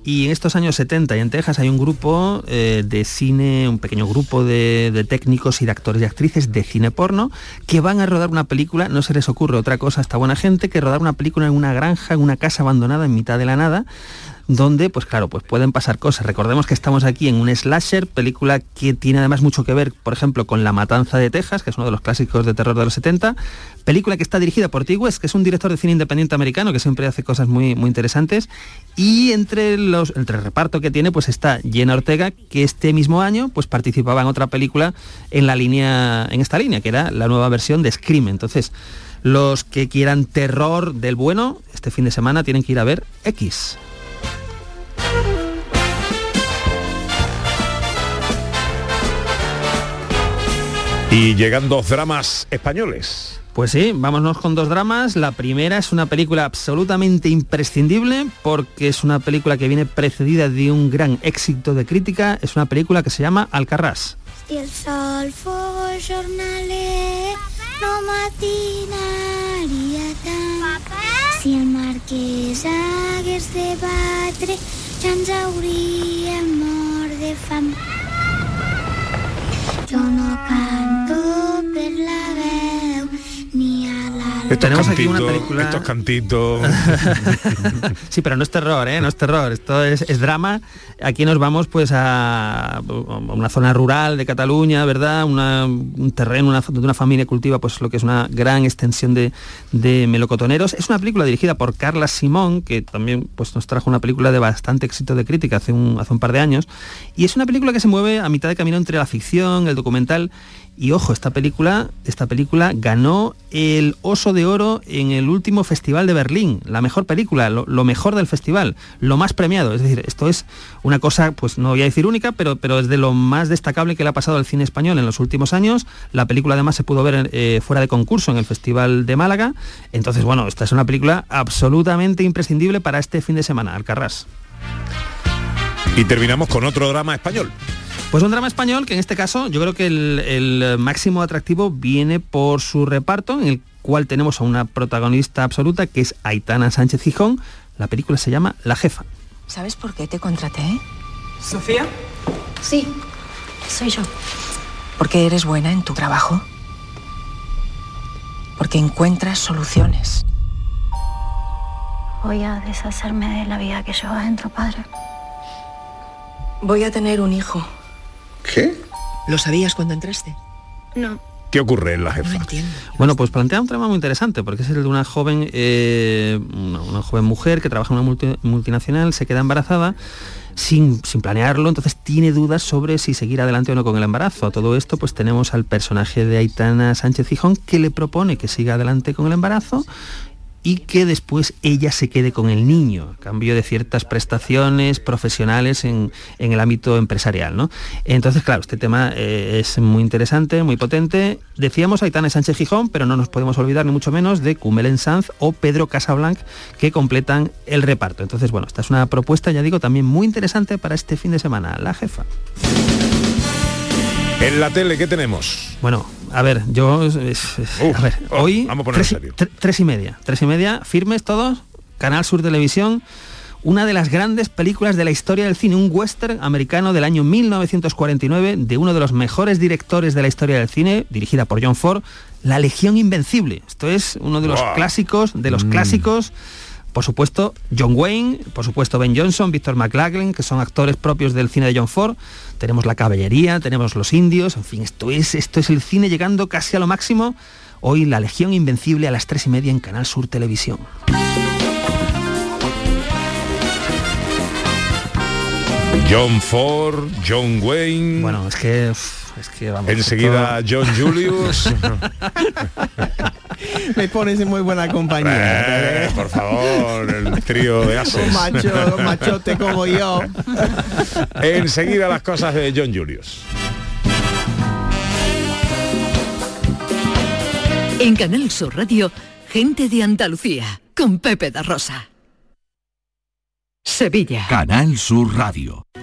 S11: Y en estos años 70 y en Texas hay un grupo eh, de cine, un pequeño grupo de, de técnicos y de actores y actrices de cine porno que van a rodar una película, no se les ocurre otra cosa a esta buena gente que rodar una película en una granja, en una casa abandonada en mitad de la nada, donde, pues claro, pues pueden pasar cosas. Recordemos que estamos aquí en un slasher, película que tiene además mucho que ver, por ejemplo, con La Matanza de Texas, que es uno de los clásicos de terror de los 70, película que está dirigida por T. Que es un director de cine independiente americano que siempre hace cosas muy, muy interesantes, y entre los el reparto que tiene, pues está Jenna Ortega, que este mismo año pues participaba en otra película en la línea, en esta línea, que era la nueva versión de Scream. Entonces, los que quieran terror del bueno, este fin de semana tienen que ir a ver X.
S3: Y llegan dos dramas españoles.
S11: Pues sí, vámonos con dos dramas. La primera es una película absolutamente imprescindible porque es una película que viene precedida de un gran éxito de crítica. Es una película que se llama Alcarrás.
S19: Si el sol fos jornaler, no matinaria tant. Si el marquès hagués de batre, ja ens hauríem mort de fam. Jo no canto per la veu,
S3: Estos
S11: Tenemos aquí una
S3: cantitos,
S11: película-
S3: Estos cantitos.
S11: sí, pero no es terror, ¿eh? No es terror, esto es, es drama. Aquí nos vamos pues a, a una zona rural de Cataluña, ¿verdad? Una- un terreno una, donde una familia cultiva pues lo que es una gran extensión de, de melocotoneros. Es una película dirigida por Carla Simón, que también pues nos trajo una película de bastante éxito de crítica hace un, hace un par de años. Y es una película que se mueve a mitad de camino entre la ficción, el documental y ojo, esta película, esta película ganó el Oso de Oro en el último Festival de Berlín, la mejor película, lo, mejor del festival, lo más premiado. Es decir, esto es una cosa, pues no voy a decir única, pero, pero es de lo más destacable que le ha pasado al cine español en los últimos años. La película además se pudo ver eh, fuera de concurso en el Festival de Málaga. Entonces, bueno, esta es una película absolutamente imprescindible para este fin de semana, Alcarrás.
S3: Y terminamos con otro drama español.
S11: Pues un drama español que en este caso yo creo que el, el máximo atractivo viene por su reparto, en el cual tenemos a una protagonista absoluta que es Aitana Sánchez Gijón. La película se llama La Jefa.
S20: ¿Sabes por qué te contraté?
S21: ¿Sofía?
S20: Sí, soy yo. Porque eres buena en tu trabajo. Porque encuentras soluciones.
S19: Voy a deshacerme de la vida que llevo adentro, padre.
S20: Voy a tener un hijo.
S3: ¿Qué?
S20: ¿Lo sabías cuando entraste?
S19: No.
S3: ¿Qué ocurre en la jefa?
S11: Bueno, pues plantea un tema muy interesante, porque es el de una joven, eh, una, una joven mujer que trabaja en una multi- multinacional, se queda embarazada sin, sin planearlo, entonces tiene dudas sobre si seguir adelante o no con el embarazo. A todo esto, pues tenemos al personaje de Aitana Sánchez Gijón que le propone que siga adelante con el embarazo y que después ella se quede con el niño, a cambio de ciertas prestaciones profesionales en, en el ámbito empresarial. ¿no? Entonces, claro, este tema eh, es muy interesante, muy potente. Decíamos Aitana Sánchez Gijón, pero no nos podemos olvidar ni mucho menos de Cumelen Sanz o Pedro Casablanc, que completan el reparto. Entonces, bueno, esta es una propuesta, ya digo, también muy interesante para este fin de semana. La jefa.
S3: En la tele, ¿qué tenemos?
S11: Bueno, a ver, yo... es- es- a ver,
S3: oh,
S11: hoy...
S3: vamos a poner
S11: tres, y-
S3: serio.
S11: tre- tres y media. Tres y media, firmes todos. Canal Sur Televisión. Una de las grandes películas de la historia del cine, un western americano del año 1949 de uno de los mejores directores de la historia del cine, dirigida por John Ford, La Legión Invencible. Esto es uno de los clásicos, de los
S3: Mm.
S11: clásicos. Por supuesto, John Wayne, por supuesto Ben Johnson, Víctor McLaglen, que son actores propios del cine de John Ford. Tenemos la caballería, tenemos los indios, en fin, esto es, esto es el cine llegando casi a lo máximo. Hoy la Legión Invencible a las tres y media en Canal Sur Televisión.
S3: John Ford, John Wayne.
S11: Bueno, es que es que vamos.
S3: Enseguida John Julius.
S10: Me pones en muy buena compañía.
S3: Eh, por favor, el trío de ases.
S10: Un macho, un machote como yo.
S3: Enseguida las cosas de John Julius.
S2: En Canal Sur Radio, gente de Andalucía, con Pepe da Rosa. Sevilla.
S22: Canal Sur Radio.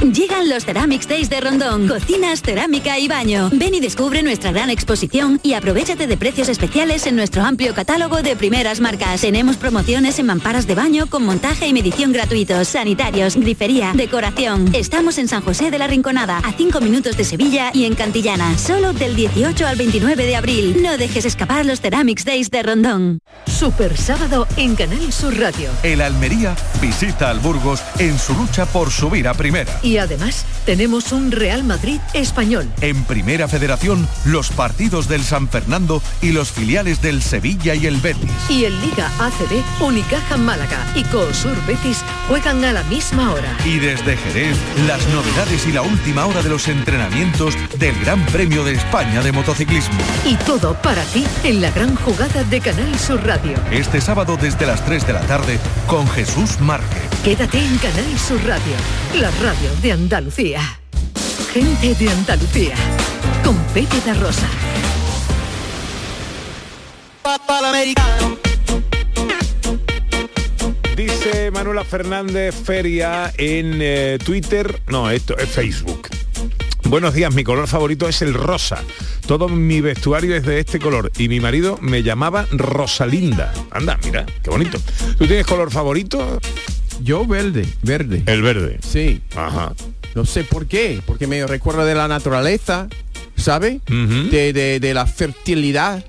S23: Llegan los Ceramics Days de Rondón. Cocinas, cerámica y baño. Ven y descubre nuestra gran exposición y aprovechate de precios especiales en nuestro amplio catálogo de primeras marcas. Tenemos promociones en mamparas de baño con montaje y medición gratuitos, sanitarios, grifería, decoración. Estamos en San José de la Rinconada, a 5 minutos de Sevilla y en Cantillana. Solo del 18 al 29 de abril. No dejes escapar los Ceramics Days de Rondón.
S2: Super sábado en Canal Sur Radio.
S22: El Almería visita al Burgos en su lucha por subir a primera.
S2: Y además tenemos un Real Madrid español.
S22: En Primera Federación, los partidos del San Fernando y los filiales del Sevilla y el Betis.
S2: Y en Liga ACB, Unicaja Málaga y Coosur Betis juegan a la misma hora.
S22: Y desde Jerez, las novedades y la última hora de los entrenamientos del Gran Premio de España de motociclismo.
S2: Y todo para ti en la gran jugada de Canal Sur Radio.
S22: Este sábado desde las 3 de la tarde con Jesús Márquez.
S2: Quédate en Canal Sur Radio, la radio de Andalucía. Gente de Andalucía, con Pepe da Rosa.
S3: Dice Manuela Fernández Feria en eh, Twitter, no, esto es Facebook. Buenos días, mi color favorito es el rosa. Todo mi vestuario es de este color y mi marido me llamaba Rosalinda. Anda, mira, qué bonito. ¿Tú tienes color favorito?
S10: Yo verde, verde.
S3: El verde.
S10: Sí.
S3: Ajá.
S10: No sé por qué, porque me recuerda de la naturaleza, ¿sabe? de, de- de la fertilidad.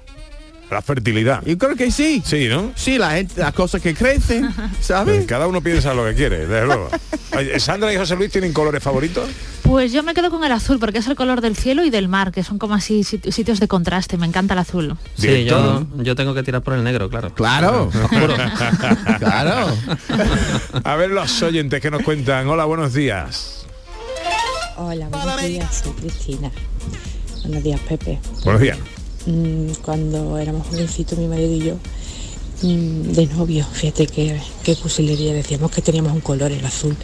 S3: La fertilidad.
S10: Yo creo que sí.
S3: Sí, ¿no?
S10: Sí, la gente, las cosas que crecen, ¿sabes?
S3: Cada uno piensa lo que quiere, desde luego. Sandra y José Luis tienen colores favoritos.
S12: Pues yo me quedo con el azul porque es el color del cielo y del mar, que son como así sit- sitios de contraste. Me encanta el azul.
S11: Sí, yo, yo tengo que tirar por el negro, claro.
S10: Claro. Claro.
S3: A ver los oyentes que nos cuentan. Hola, buenos días.
S24: Hola, buenos días, soy Cristina. Buenos días, Pepe.
S3: Buenos días.
S24: Mm, Cuando éramos jovencitos, mi marido y yo, de novio, fíjate qué, qué cursilería, decíamos que teníamos un color, el azul.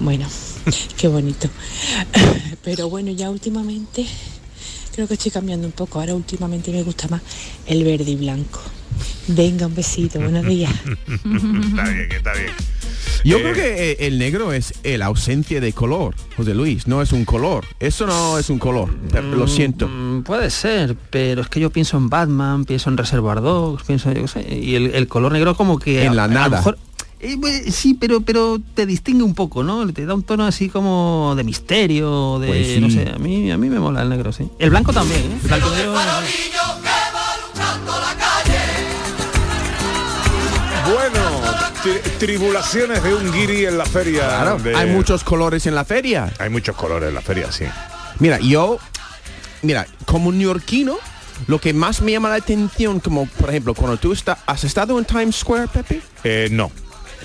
S24: Bueno, qué bonito. Pero bueno, ya últimamente creo que estoy cambiando un poco. Ahora últimamente me gusta más el verde y blanco. Venga, un besito, buenos días.
S3: está bien, está bien.
S10: Yo
S3: Eh,
S10: creo que eh, el negro es la ausencia de color, José Luis, no es un color. Eso no es un color, lo siento.
S11: Mm, Puede ser, pero es que yo pienso en Batman, pienso en Reservoir Dogs, pienso, yo qué sé, y el, el color negro como que...
S10: En
S11: a-
S10: la
S11: a lo
S10: nada.
S11: mejor- eh, pues, sí, pero pero te distingue un poco, ¿no? Te da un tono así como de misterio, de
S10: Pues sí.
S11: no sé, a mí a mí me mola el negro, sí. El blanco también, ¿eh? El blanco y negro,
S3: tri- tribulaciones de un guiri en la feria.
S10: Claro,
S3: de-
S10: hay muchos colores en la feria.
S3: Hay muchos colores en la feria, sí.
S10: Mira, yo, mira, como neoyorquino, lo que más me llama la atención, como por ejemplo, cuando tú estás, ¿has estado en Times Square, Pepe?
S3: Eh, no.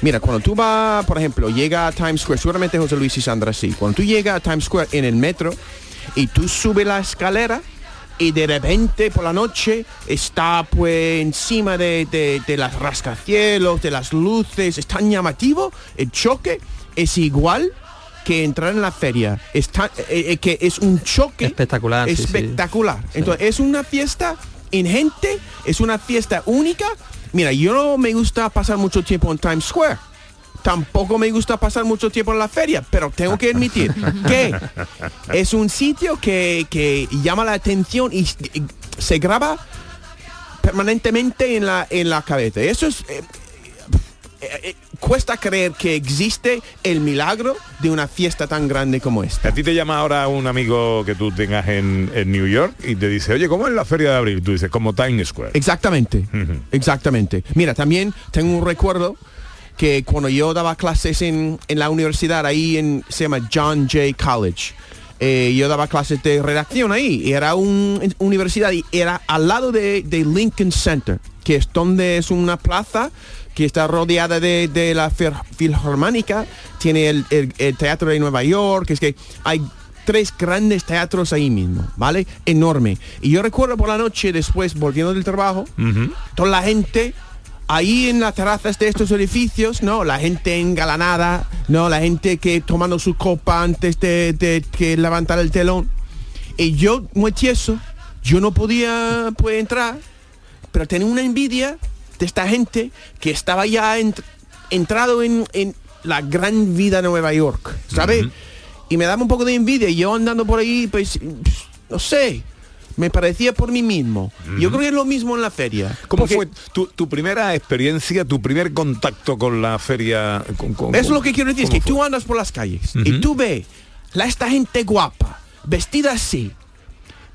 S10: Mira, cuando tú vas, por ejemplo, llega a Times Square, seguramente José Luis y Sandra sí, cuando tú llegas a Times Square en el metro y tú subes la escalera y de repente por la noche está pues encima de, de, de las rascacielos, de las luces, es tan llamativo, el choque es igual que entrar en la feria, es tan- eh, eh, que es un choque
S11: Espectacular, sí, sí.
S10: espectacular. Entonces, es una fiesta ingente, es una fiesta única. Mira, yo no me gusta pasar mucho tiempo en Times Square. Tampoco me gusta pasar mucho tiempo en la feria, pero tengo que admitir que es un sitio que, que llama la atención y, y se graba permanentemente en la, en la cabeza. Eso es... eh, eh, eh, cuesta creer que existe el milagro de una fiesta tan grande como esta.
S3: A ti te llama ahora un amigo que tú tengas en, en New York y te dice, oye, ¿cómo es la feria de abril? Tú dices, como Times Square.
S10: Exactamente, exactamente. Mira, también tengo un recuerdo que cuando yo daba clases en, en la universidad, ahí en, se llama John Jay College, eh, yo daba clases de redacción ahí. Y era una universidad y era al lado de, de Lincoln Center, que es donde es una plaza que está rodeada de, de la Fil- Filharmónica, tiene el, el- el Teatro de Nueva York, es que hay tres grandes teatros ahí mismo, ¿vale? Enorme. Y yo recuerdo por la noche, después, volviendo del trabajo, toda la gente ahí en las terrazas de estos edificios, ¿no? La gente engalanada, ¿no? La gente que tomando su copa antes de, de que levantar el telón. Y yo, muy tieso, yo no podía pues, entrar, pero tenía una envidia de esta gente que estaba ya ent- entrado en, en la gran vida de Nueva York, ¿sabes? Y me daba un poco de envidia. Y yo andando por ahí, pues, no sé, me parecía por mí mismo. Yo creo que es lo mismo en la feria.
S3: ¿Cómo
S10: Porque-
S3: fue tu, tu primera experiencia, tu primer contacto con la feria? con-
S10: es
S3: con-
S10: lo que quiero decir, es que
S3: fue?
S10: tú andas por las calles y tú ves la, esta gente guapa, vestida así,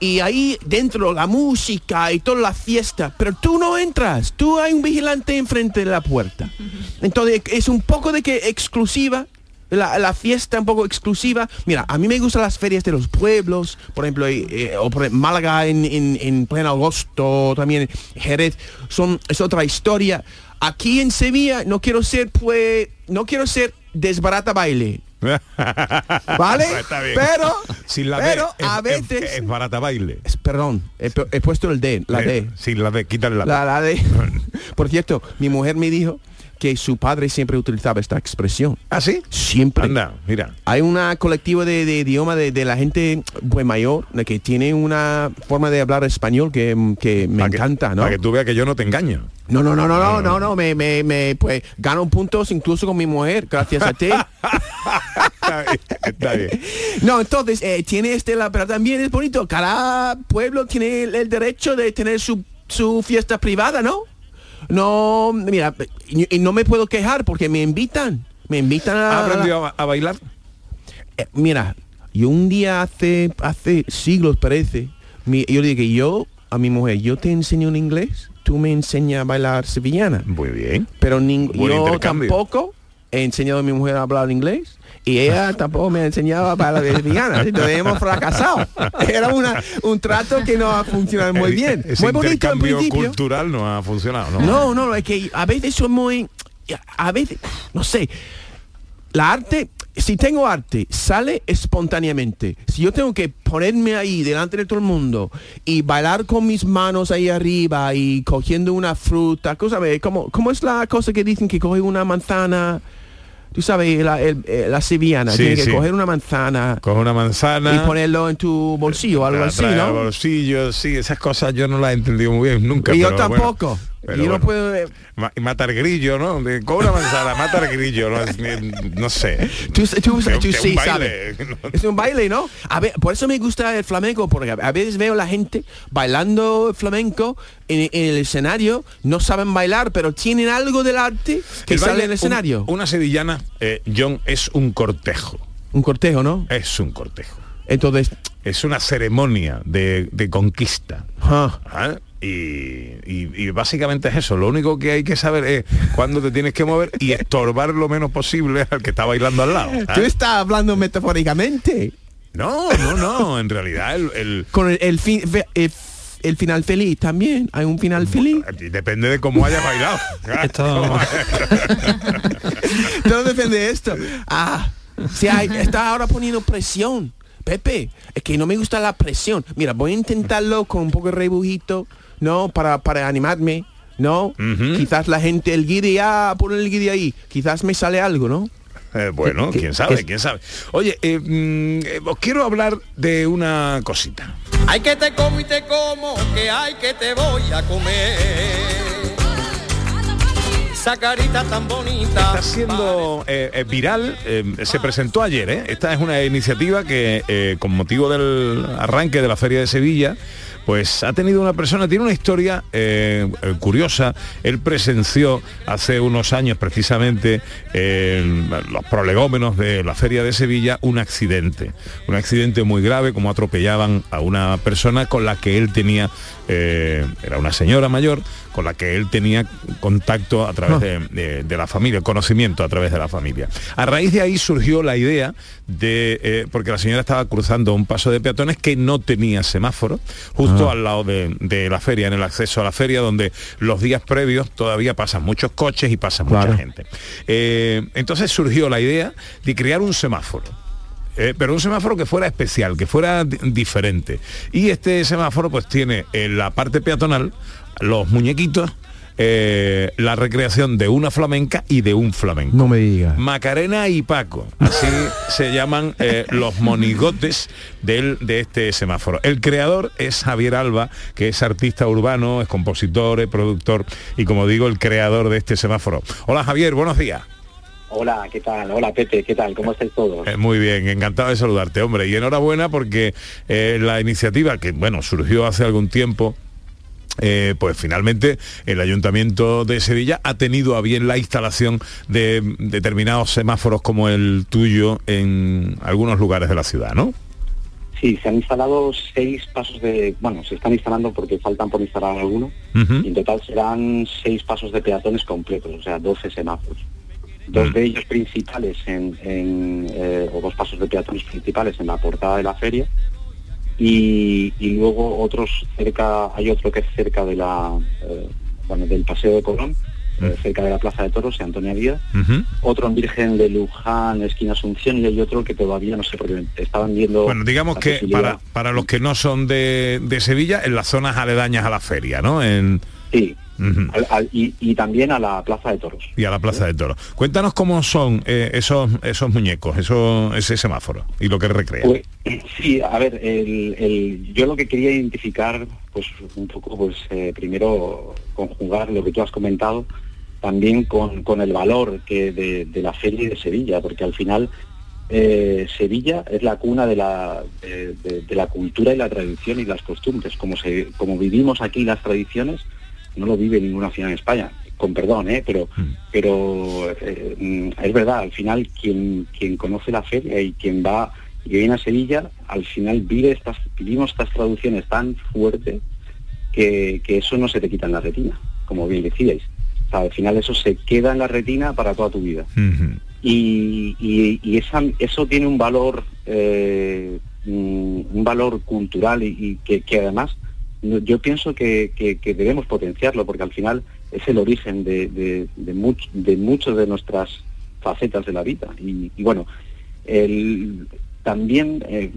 S10: y ahí dentro la música y toda la fiesta, pero tú no entras, tú hay un vigilante enfrente de la puerta. Entonces es un poco de que exclusiva. La, la fiesta un poco exclusiva. Mira, a mí me gustan las ferias de los pueblos, por ejemplo, eh, eh, o por Málaga en, en, en pleno agosto, también Jerez, son, es otra historia. Aquí en Sevilla no quiero ser, pues, no quiero ser desbarata baile. ¿Vale?
S3: Bien.
S10: Pero,
S3: Sin la
S10: pero
S3: D, es-
S10: a
S3: es-
S10: veces...
S3: Es, barata baile.
S10: perdón, he, pu- he puesto el D, la D.
S3: Sin la D, quítale la,
S10: La, la D. Por cierto, mi mujer me dijo que su padre siempre utilizaba esta expresión.
S3: ¿Ah, sí?
S10: Siempre.
S3: Anda, mira.
S10: Hay una colectiva de, de idioma de, de la gente pues mayor que tiene una forma de hablar español que, que me encanta, ¿no?
S3: Para que tú veas que yo no te engaño.
S10: No, no, no, no, no, no, no, me, me, me, pues gano puntos incluso con mi mujer, gracias a ti.
S3: Está bien.
S10: No, entonces, eh, tiene este, la, pero también es bonito, cada pueblo tiene el, el derecho de tener su, su fiesta privada, ¿no? No, mira, y, y no me puedo quejar porque me invitan, me invitan a...
S3: ¿Has aprendido a, a bailar?
S10: Eh, mira, yo un día hace, hace siglos parece, mi- yo le dije, yo a mi mujer, yo te enseño en inglés, tú me enseñas a bailar sevillana.
S3: Muy bien.
S10: Pero ning- yo tampoco he enseñado a mi mujer a hablar inglés y ella tampoco me ha enseñado a bailar sevillana. Entonces hemos fracasado. Era una, un trato que no ha funcionado muy bien.
S3: Ese
S10: Muy bonito en principio.
S3: cultural no ha funcionado, ¿no?
S10: No, no, no, es que a veces soy muy... A veces, no sé, la arte, si tengo arte, sale espontáneamente. Si yo tengo que ponerme ahí delante de todo el mundo y bailar con mis manos ahí arriba y cogiendo una fruta, cosa, ¿cómo, ¿cómo es la cosa que dicen que coge una manzana? Tú sabes, la, el- eh, la sevillana,
S3: Sí,
S10: tiene que
S3: sí.
S10: coger una manzana
S3: Coge una manzana.
S10: y ponerlo en tu bolsillo algo así, ¿no?
S3: bolsillo, sí, esas cosas yo no las he entendido muy bien nunca.
S10: Y yo
S3: bueno. Pero bueno.
S10: puedo... eh,
S3: Ma- y matar grillo, ¿no? Una manzana, matar grillo, no, no sé.
S10: Tú, tú-
S3: Que-
S10: tú
S3: que un
S10: sí
S3: baile.
S10: sabes. Es un baile, ¿no? A ver, por eso me gusta el flamenco, porque a- veces veo la gente bailando flamenco en, en el escenario, no saben bailar, pero tienen algo del arte que
S3: El
S10: sale
S3: baile,
S10: en el escenario.
S3: un- una sevillana, eh, John, es un cortejo.
S10: Un cortejo, ¿no?
S3: Es un cortejo.
S10: Entonces,
S3: Es una ceremonia de, de conquista. Y, y- y básicamente es eso. Lo único que hay que saber es cuándo te tienes que mover y estorbar lo menos posible al que está bailando al lado. ¿ah?
S10: tú estás hablando metafóricamente.
S3: No, no, no. En realidad el, el-
S10: Con el, el fin- el, el final feliz también. Hay un final feliz.
S3: depende de cómo hayas bailado.
S11: Esto-
S10: Todo depende de esto. Ah, si hay, está ahora poniendo presión. Pepe, es que no me gusta la presión. Mira, voy a intentarlo con un poco de rebujito, ¿no? Para, para animarme, ¿no? Quizás la gente, el guide, ah, pon el guide ahí. Quizás me sale algo, ¿no?
S3: Eh, bueno,
S10: ¿Qué-
S3: quién
S10: qué-
S3: sabe,
S10: qué-
S3: quién sabe. Oye, eh, mm, eh, os quiero hablar de una cosita.
S25: Hay que te como y te como, que hay que te voy a comer. Esa carita tan bonita.
S3: Está siendo eh, eh, viral, eh, se presentó ayer, ¿eh? Esta es una iniciativa que, eh, con motivo del arranque de la Feria de Sevilla, pues ha tenido una persona, tiene una historia eh, eh, curiosa. Él presenció hace unos años precisamente en los prolegómenos de la Feria de Sevilla un accidente. Un accidente muy grave, como atropellaban a una persona con la que él tenía, eh, era una señora mayor, con la que él tenía contacto a través de, de- de la familia, conocimiento a través de la familia. A raíz de ahí surgió la idea de, eh, porque la señora estaba cruzando un paso de peatones que no tenía semáforo, justo
S26: Ah.
S3: al lado de, de la feria, en el acceso a la feria, donde los días previos todavía pasan muchos coches y pasa mucha gente. Eh, entonces surgió la idea de crear un semáforo. Eh, pero un semáforo que fuera especial, que fuera di- diferente. Y este semáforo pues tiene en la parte peatonal los muñequitos, eh, la recreación de una flamenca y de un flamenco.
S26: No me digas.
S3: Macarena y Paco, así se llaman eh, los monigotes del, de este semáforo. El creador es Javier Alba, que es artista urbano, es compositor, es productor y como digo, el creador de este semáforo. Hola Javier, buenos días.
S27: Hola, ¿qué tal? Hola Pepe, ¿qué tal? ¿Cómo estáis todos?
S3: Eh, muy bien, encantado de saludarte, hombre. Y enhorabuena porque eh, la iniciativa que, bueno, surgió hace algún tiempo, eh, pues finalmente el Ayuntamiento de Sevilla ha tenido a bien la instalación de determinados semáforos como el tuyo en algunos lugares de la ciudad, ¿no?
S27: Sí, se han instalado seis pasos de... Bueno, se están instalando porque faltan por instalar algunos. Y en total serán seis pasos de peatones completos, o sea, 12 semáforos. Dos
S3: Mm.
S27: de ellos principales en, en, eh, o dos pasos de peatones principales en la portada de la feria y, y luego otros cerca, hay otro que es cerca de la, eh, bueno, del Paseo de Colón,
S3: Mm.
S27: eh, cerca de la Plaza de Toros, de Antonia Díaz, otro en Virgen de Luján, esquina Asunción, y hay otro que todavía no sé, porque estaban viendo...
S3: Bueno, digamos que para, para los que no son de, de Sevilla, en las zonas aledañas a la feria, ¿no? En,
S27: Sí,
S3: Ujú.
S27: al- al- y, y también a la Plaza de Toros.
S3: y a la Plaza de Toros. Cuéntanos cómo son eh, esos, esos muñecos, esos, ese semáforo y lo que recrea.
S27: Pues, sí, a ver, el- el- yo lo que quería identificar, pues un poco, pues eh, primero conjugar lo que tú has comentado, también con, con el valor que de, de la feria y de Sevilla, porque al final eh, Sevilla es la cuna de la, de, de- de la cultura y la tradición y las costumbres. Como, se, como vivimos aquí las tradiciones, no lo vive ninguna ciudad en España. Con perdón, ¿eh? pero, pero eh, mm, es verdad, al final quien, quien conoce la feria y quien va y que viene a Sevilla, al final vive estas, vivimos estas traducciones tan fuertes que, que eso no se te quita en la retina, como bien decíais. O sea, al final eso se queda en la retina para toda tu vida y, y- y esa- eso tiene un valor eh, mm, un valor cultural y, y que, que además yo pienso que, debemos potenciarlo porque al final es el origen de, de, de much- de muchas de nuestras facetas de la vida. Y, bueno también eh,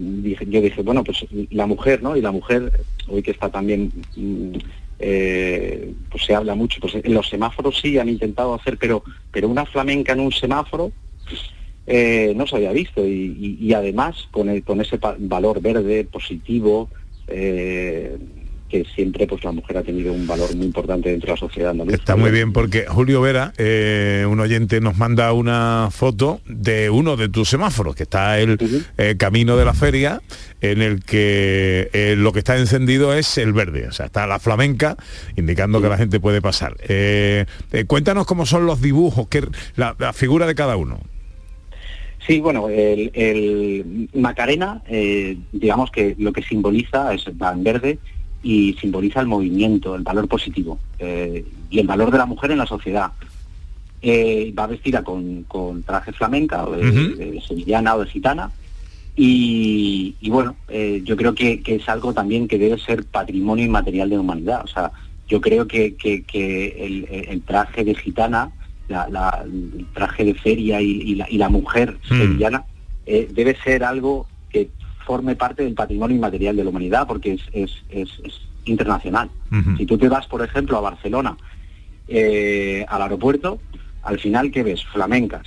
S27: yo dije bueno pues la mujer no y la mujer hoy que está también mm, eh, pues se habla mucho pues en los semáforos sí han intentado hacer pero pero una flamenca en un semáforo eh, no se había visto. Y, además con, ese valor verde positivo que siempre pues la mujer ha tenido un valor muy importante dentro de la sociedad andaluza.
S3: Está muy bien porque Julio Vera, eh, un oyente, nos manda una foto de uno de tus semáforos, que está el eh, camino de la feria, en el que eh, lo que está encendido es el verde, o sea, está la flamenca, indicando que la gente puede pasar. Cuéntanos cómo son los dibujos, que, la, la figura de cada uno.
S27: Sí, bueno, el, el Macarena, eh, digamos que lo que simboliza es va en verde y simboliza el movimiento, el valor positivo eh, y el valor de la mujer en la sociedad. Eh, va vestida con, con traje flamenca, o de, sevillana o de gitana. Y, y bueno, eh, yo creo que, que es algo también que debe ser patrimonio inmaterial de la humanidad. O sea, yo creo que, que- que el, el traje de gitana, la- la- el traje de feria y, y la, y la mujer
S26: Mm.
S27: sevillana eh, debe ser algo que forme parte del patrimonio inmaterial de la humanidad porque es, es- es- es internacional. Si tú te vas, por ejemplo, a Barcelona, eh, al aeropuerto, al final, ¿qué ves? Flamencas.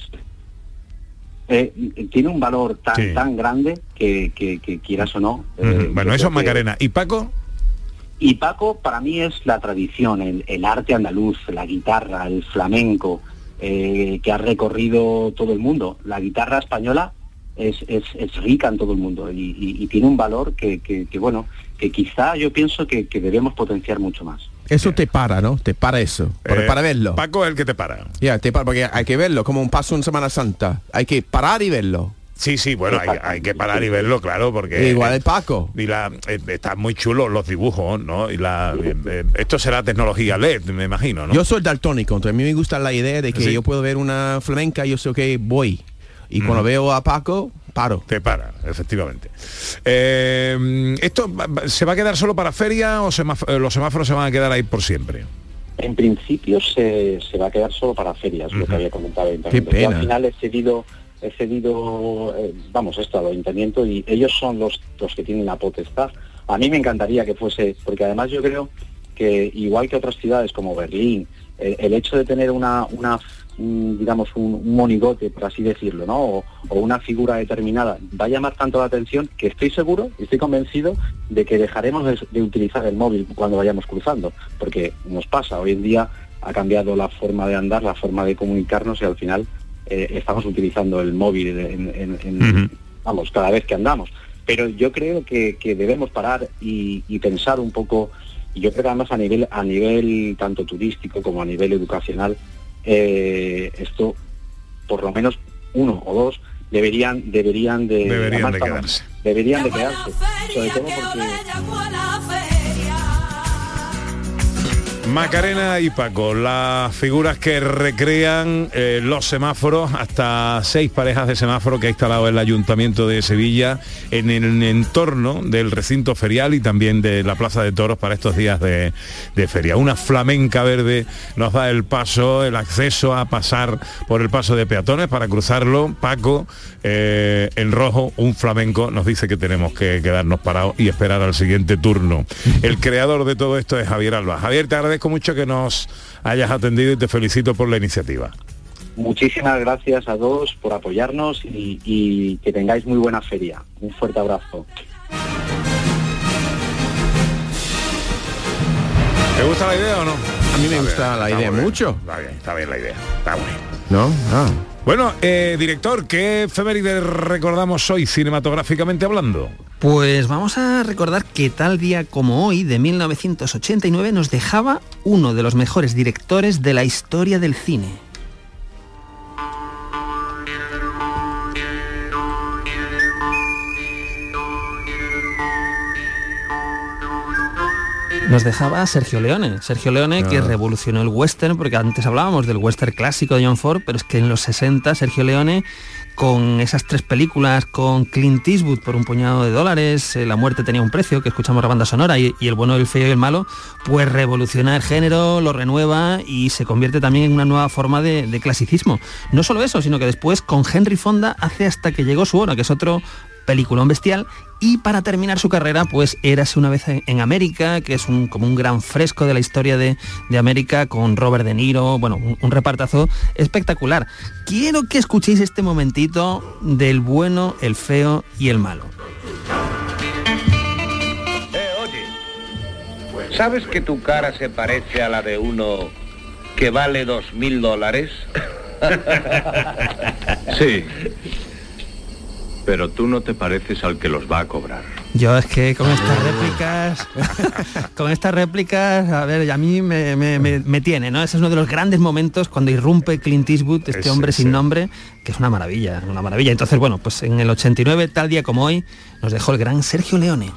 S27: Eh, tiene un valor tan,
S3: Sí.
S27: tan grande que, que- que quieras o no. eh,
S3: Bueno, eso es Macarena. ¿Y Paco?
S27: y Paco para mí es la tradición, el, el arte andaluz, la guitarra, el flamenco, eh, que ha recorrido todo el mundo. La guitarra española es, es- es rica en todo el mundo y, y- y tiene un valor que, que- que, bueno, que quizá yo pienso que, que debemos potenciar mucho más.
S10: Eso te para, ¿no? Te para eso. Para,
S3: Eh,
S10: para verlo.
S3: Paco es el que te para.
S10: Ya, te para, porque hay que verlo, como un paso en Semana Santa. Hay que parar y verlo.
S3: Sí, sí, bueno, hay, hay que parar y verlo, claro, porque...
S10: Igual el Paco.
S3: Y la, eh, están muy chulos los dibujos, ¿no? Y la, eh, eh, esto será tecnología LED, me imagino, ¿no?
S10: Yo soy daltónico, entonces a mí me gusta la idea de que
S3: Sí.
S10: yo puedo ver una flamenca y yo sé que voy. Y cuando veo a Paco, paro.
S3: Te para, efectivamente. Eh, ¿Esto se va a quedar solo para feria o eh, los semáforos se van a quedar ahí por siempre?
S27: En principio se, se va a quedar solo para ferias, lo que había comentado el Yo al final he cedido, he cedido eh, vamos, esto al ayuntamiento y ellos son los, los que tienen la potestad. A mí me encantaría que fuese, porque además yo creo que igual que otras ciudades como Berlín, eh, el hecho de tener una, una un, digamos, un, monigote, por así decirlo, ¿no? O, o una figura determinada, va a llamar tanto la atención que estoy seguro, estoy convencido de que dejaremos de, de utilizar el móvil cuando vayamos cruzando, porque nos pasa, hoy en día ha cambiado la forma de andar, la forma de comunicarnos y al final eh, estamos utilizando el móvil en, en- en- vamos, cada vez que andamos. Pero yo creo que, que debemos parar y, y pensar un poco, y yo creo que además a nivel, a nivel tanto turístico como a nivel educacional, eh, esto por lo menos uno o dos deberían deberían de
S3: Deberían de quedarse.
S27: deberían de quedarse sobre todo porque
S3: Macarena y Paco, las figuras que recrean eh, los semáforos, hasta seis parejas de semáforos que ha instalado el Ayuntamiento de Sevilla en el entorno del recinto ferial y también de la Plaza de Toros para estos días de, feria. Una flamenca verde nos da el paso, el acceso a pasar por el paso de peatones para cruzarlo. Paco, eh, en rojo, un flamenco nos dice que tenemos que quedarnos parados y esperar al siguiente turno. El creador de todo esto es Javier Alba. Javier, te agradezco mucho que nos hayas atendido y te felicito por la iniciativa.
S27: muchísimas gracias a todos por apoyarnos y, y que tengáis muy buena feria. Un fuerte abrazo.
S3: ¿Te gusta la idea o no?
S10: A mí me gusta la idea mucho.
S3: Está bien, está bien la idea. Está bien.
S10: ¿No? Ah.
S3: Bueno, eh, director, ¿qué efeméride recordamos hoy cinematográficamente hablando?
S11: Pues vamos a recordar que tal día como hoy, de 1989, nos dejaba uno de los mejores directores de la historia del cine. Nos dejaba Sergio Leone. Sergio Leone que
S3: Ah.
S11: revolucionó el western, porque antes hablábamos del western clásico de John Ford, pero es que en los 60 Sergio Leone, con esas tres películas, con Clint Eastwood por un puñado de dólares, eh, La muerte tenía un precio, que escuchamos la banda sonora, y, y El bueno, el feo y el malo, pues revoluciona el género, lo renueva y se convierte también en una nueva forma de, de clasicismo. No solo eso, sino que después con Henry Fonda hace hasta que llegó su hora, que es otro peliculón bestial y para terminar su carrera pues Érase una vez en, América que es un, como un gran fresco de la historia de, de América con Robert De Niro bueno un, un repartazo espectacular quiero que escuchéis este momentito del bueno el feo y el malo
S26: ¿Sabes que tu cara se parece a la de uno que vale dos mil dólares?
S28: Sí. Pero tú no te pareces al que los va a cobrar.
S11: yo es que con estas réplicas con estas réplicas a ver a mí me, me- me- me tiene no ese es uno de los grandes momentos cuando irrumpe Clint Eastwood este
S3: Ese,
S11: hombre sin
S3: ese.
S11: nombre que es una maravilla una maravilla entonces bueno pues en el 89 tal día como hoy nos dejó el gran Sergio Leone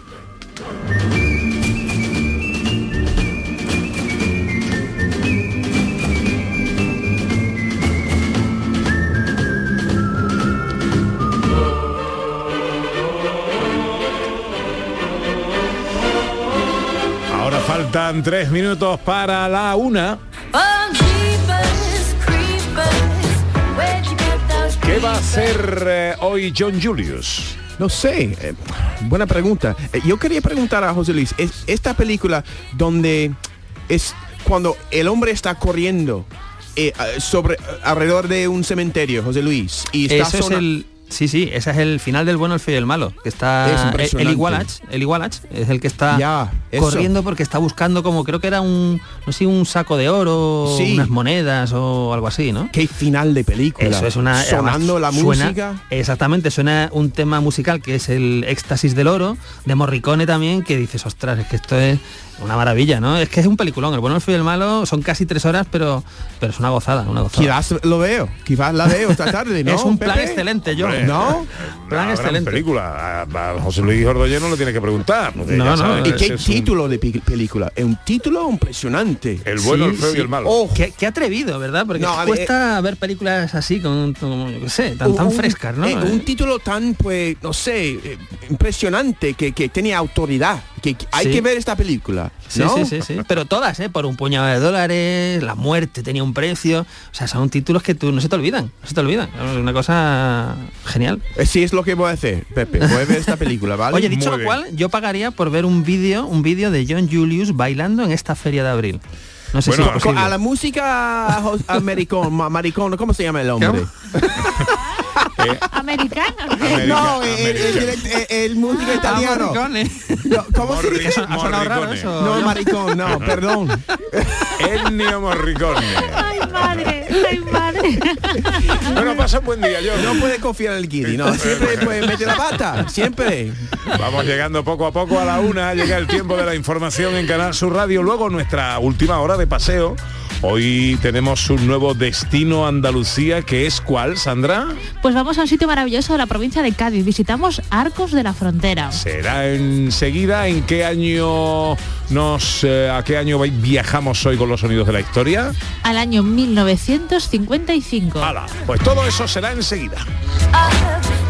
S3: faltan tres minutos para la una. ¿Qué va a hacer eh, hoy John Julius?
S10: No sé, eh, buena pregunta. Eh, yo quería preguntar a José Luis, es esta película donde es cuando el hombre está corriendo eh, sobre alrededor de un cementerio, José Luis, y está
S11: Eso es el sí sí ese es el final del bueno el feo y el malo que
S10: Es
S11: está el,
S10: impresionante.
S11: el Igualach el Igualach es el que está
S10: Ya.
S11: Corriendo porque está buscando como creo que era un no sé un saco de oro,
S10: Sí.
S11: unas monedas o algo así, ¿no?
S10: Qué final de película.
S11: Eso es una
S10: sonando la
S11: suena-
S10: música.
S11: Exactamente, suena un tema musical que es el éxtasis del oro de Morricone también que dices, ostras, es que esto es una maravilla, ¿no? Es que es un peliculón, el bueno, el feo y el malo son casi tres horas, pero pero es una gozada, una gozada.
S10: Quizás lo veo, quizás la veo esta tarde, ¿no?
S11: es un plan excelente, yo.
S10: ¿No?
S11: Plan
S3: Una gran
S11: excelente.
S3: película. A, a José Luis Ordoñez no lo tiene que preguntar.
S11: No, no,
S10: ¿Y qué
S3: es un-
S10: título de película? Es un título impresionante.
S3: El bueno,
S11: Sí,
S3: el feo
S11: sí.
S3: y el malo.
S10: Oh,
S11: Qué, qué atrevido, ¿verdad? Porque
S10: No,
S11: cuesta ver películas así, con, qué sé, tan, tan
S10: un-
S11: frescas, ¿no?
S10: eh, un título tan, pues, no sé, eh, impresionante, que, que tenía autoridad. Que, que hay
S11: Sí.
S10: que ver esta película.
S11: Sí,
S10: ¿no?
S11: sí, sí, sí. Pero todas, ¿eh? Por un puñado de dólares, la muerte tenía un precio. O sea, son títulos que tú no se te olvidan. No se te olvidan. Es una cosa genial.
S10: Eh, Sí, es lo que voy a hacer, Pepe. Voy a ver esta película, ¿vale?
S11: Oye, dicho
S3: Muy
S11: lo
S3: bien.
S11: cual, yo pagaría por ver un vídeo, un vídeo de John Julius bailando en esta feria de abril. No sé
S3: Bueno,
S11: si es
S10: a la música ma- maricón, ¿cómo se llama el hombre?
S12: ¿Americano?
S3: América,
S10: no, el, el,
S3: América.
S10: el- músico italiano.
S11: Ah.
S10: No, ¿Cómo se dice?
S11: Ha sonado raro
S3: Morricone.
S11: eso.
S10: No, maricón, no, perdón.
S3: Ennio Morricone.
S12: Ay, madre, ay, madre.
S3: Bueno, pasa un buen día, yo.
S10: No puede confiar en el Guiri, no, siempre puede meter la pata, siempre.
S3: Vamos llegando poco a poco a la una, llega el tiempo de la información en Canal Sur Radio, luego nuestra última hora de paseo. Hoy tenemos un nuevo destino Andalucía, que es ¿cuál, Sandra?
S12: Pues vamos a un sitio maravilloso de la provincia de Cádiz. Visitamos Arcos de la Frontera.
S3: Será enseguida en qué año nos eh, a qué año viajamos hoy con los sonidos de la historia.
S12: Al año 1955.
S3: Hala, pues todo eso será enseguida.
S19: Love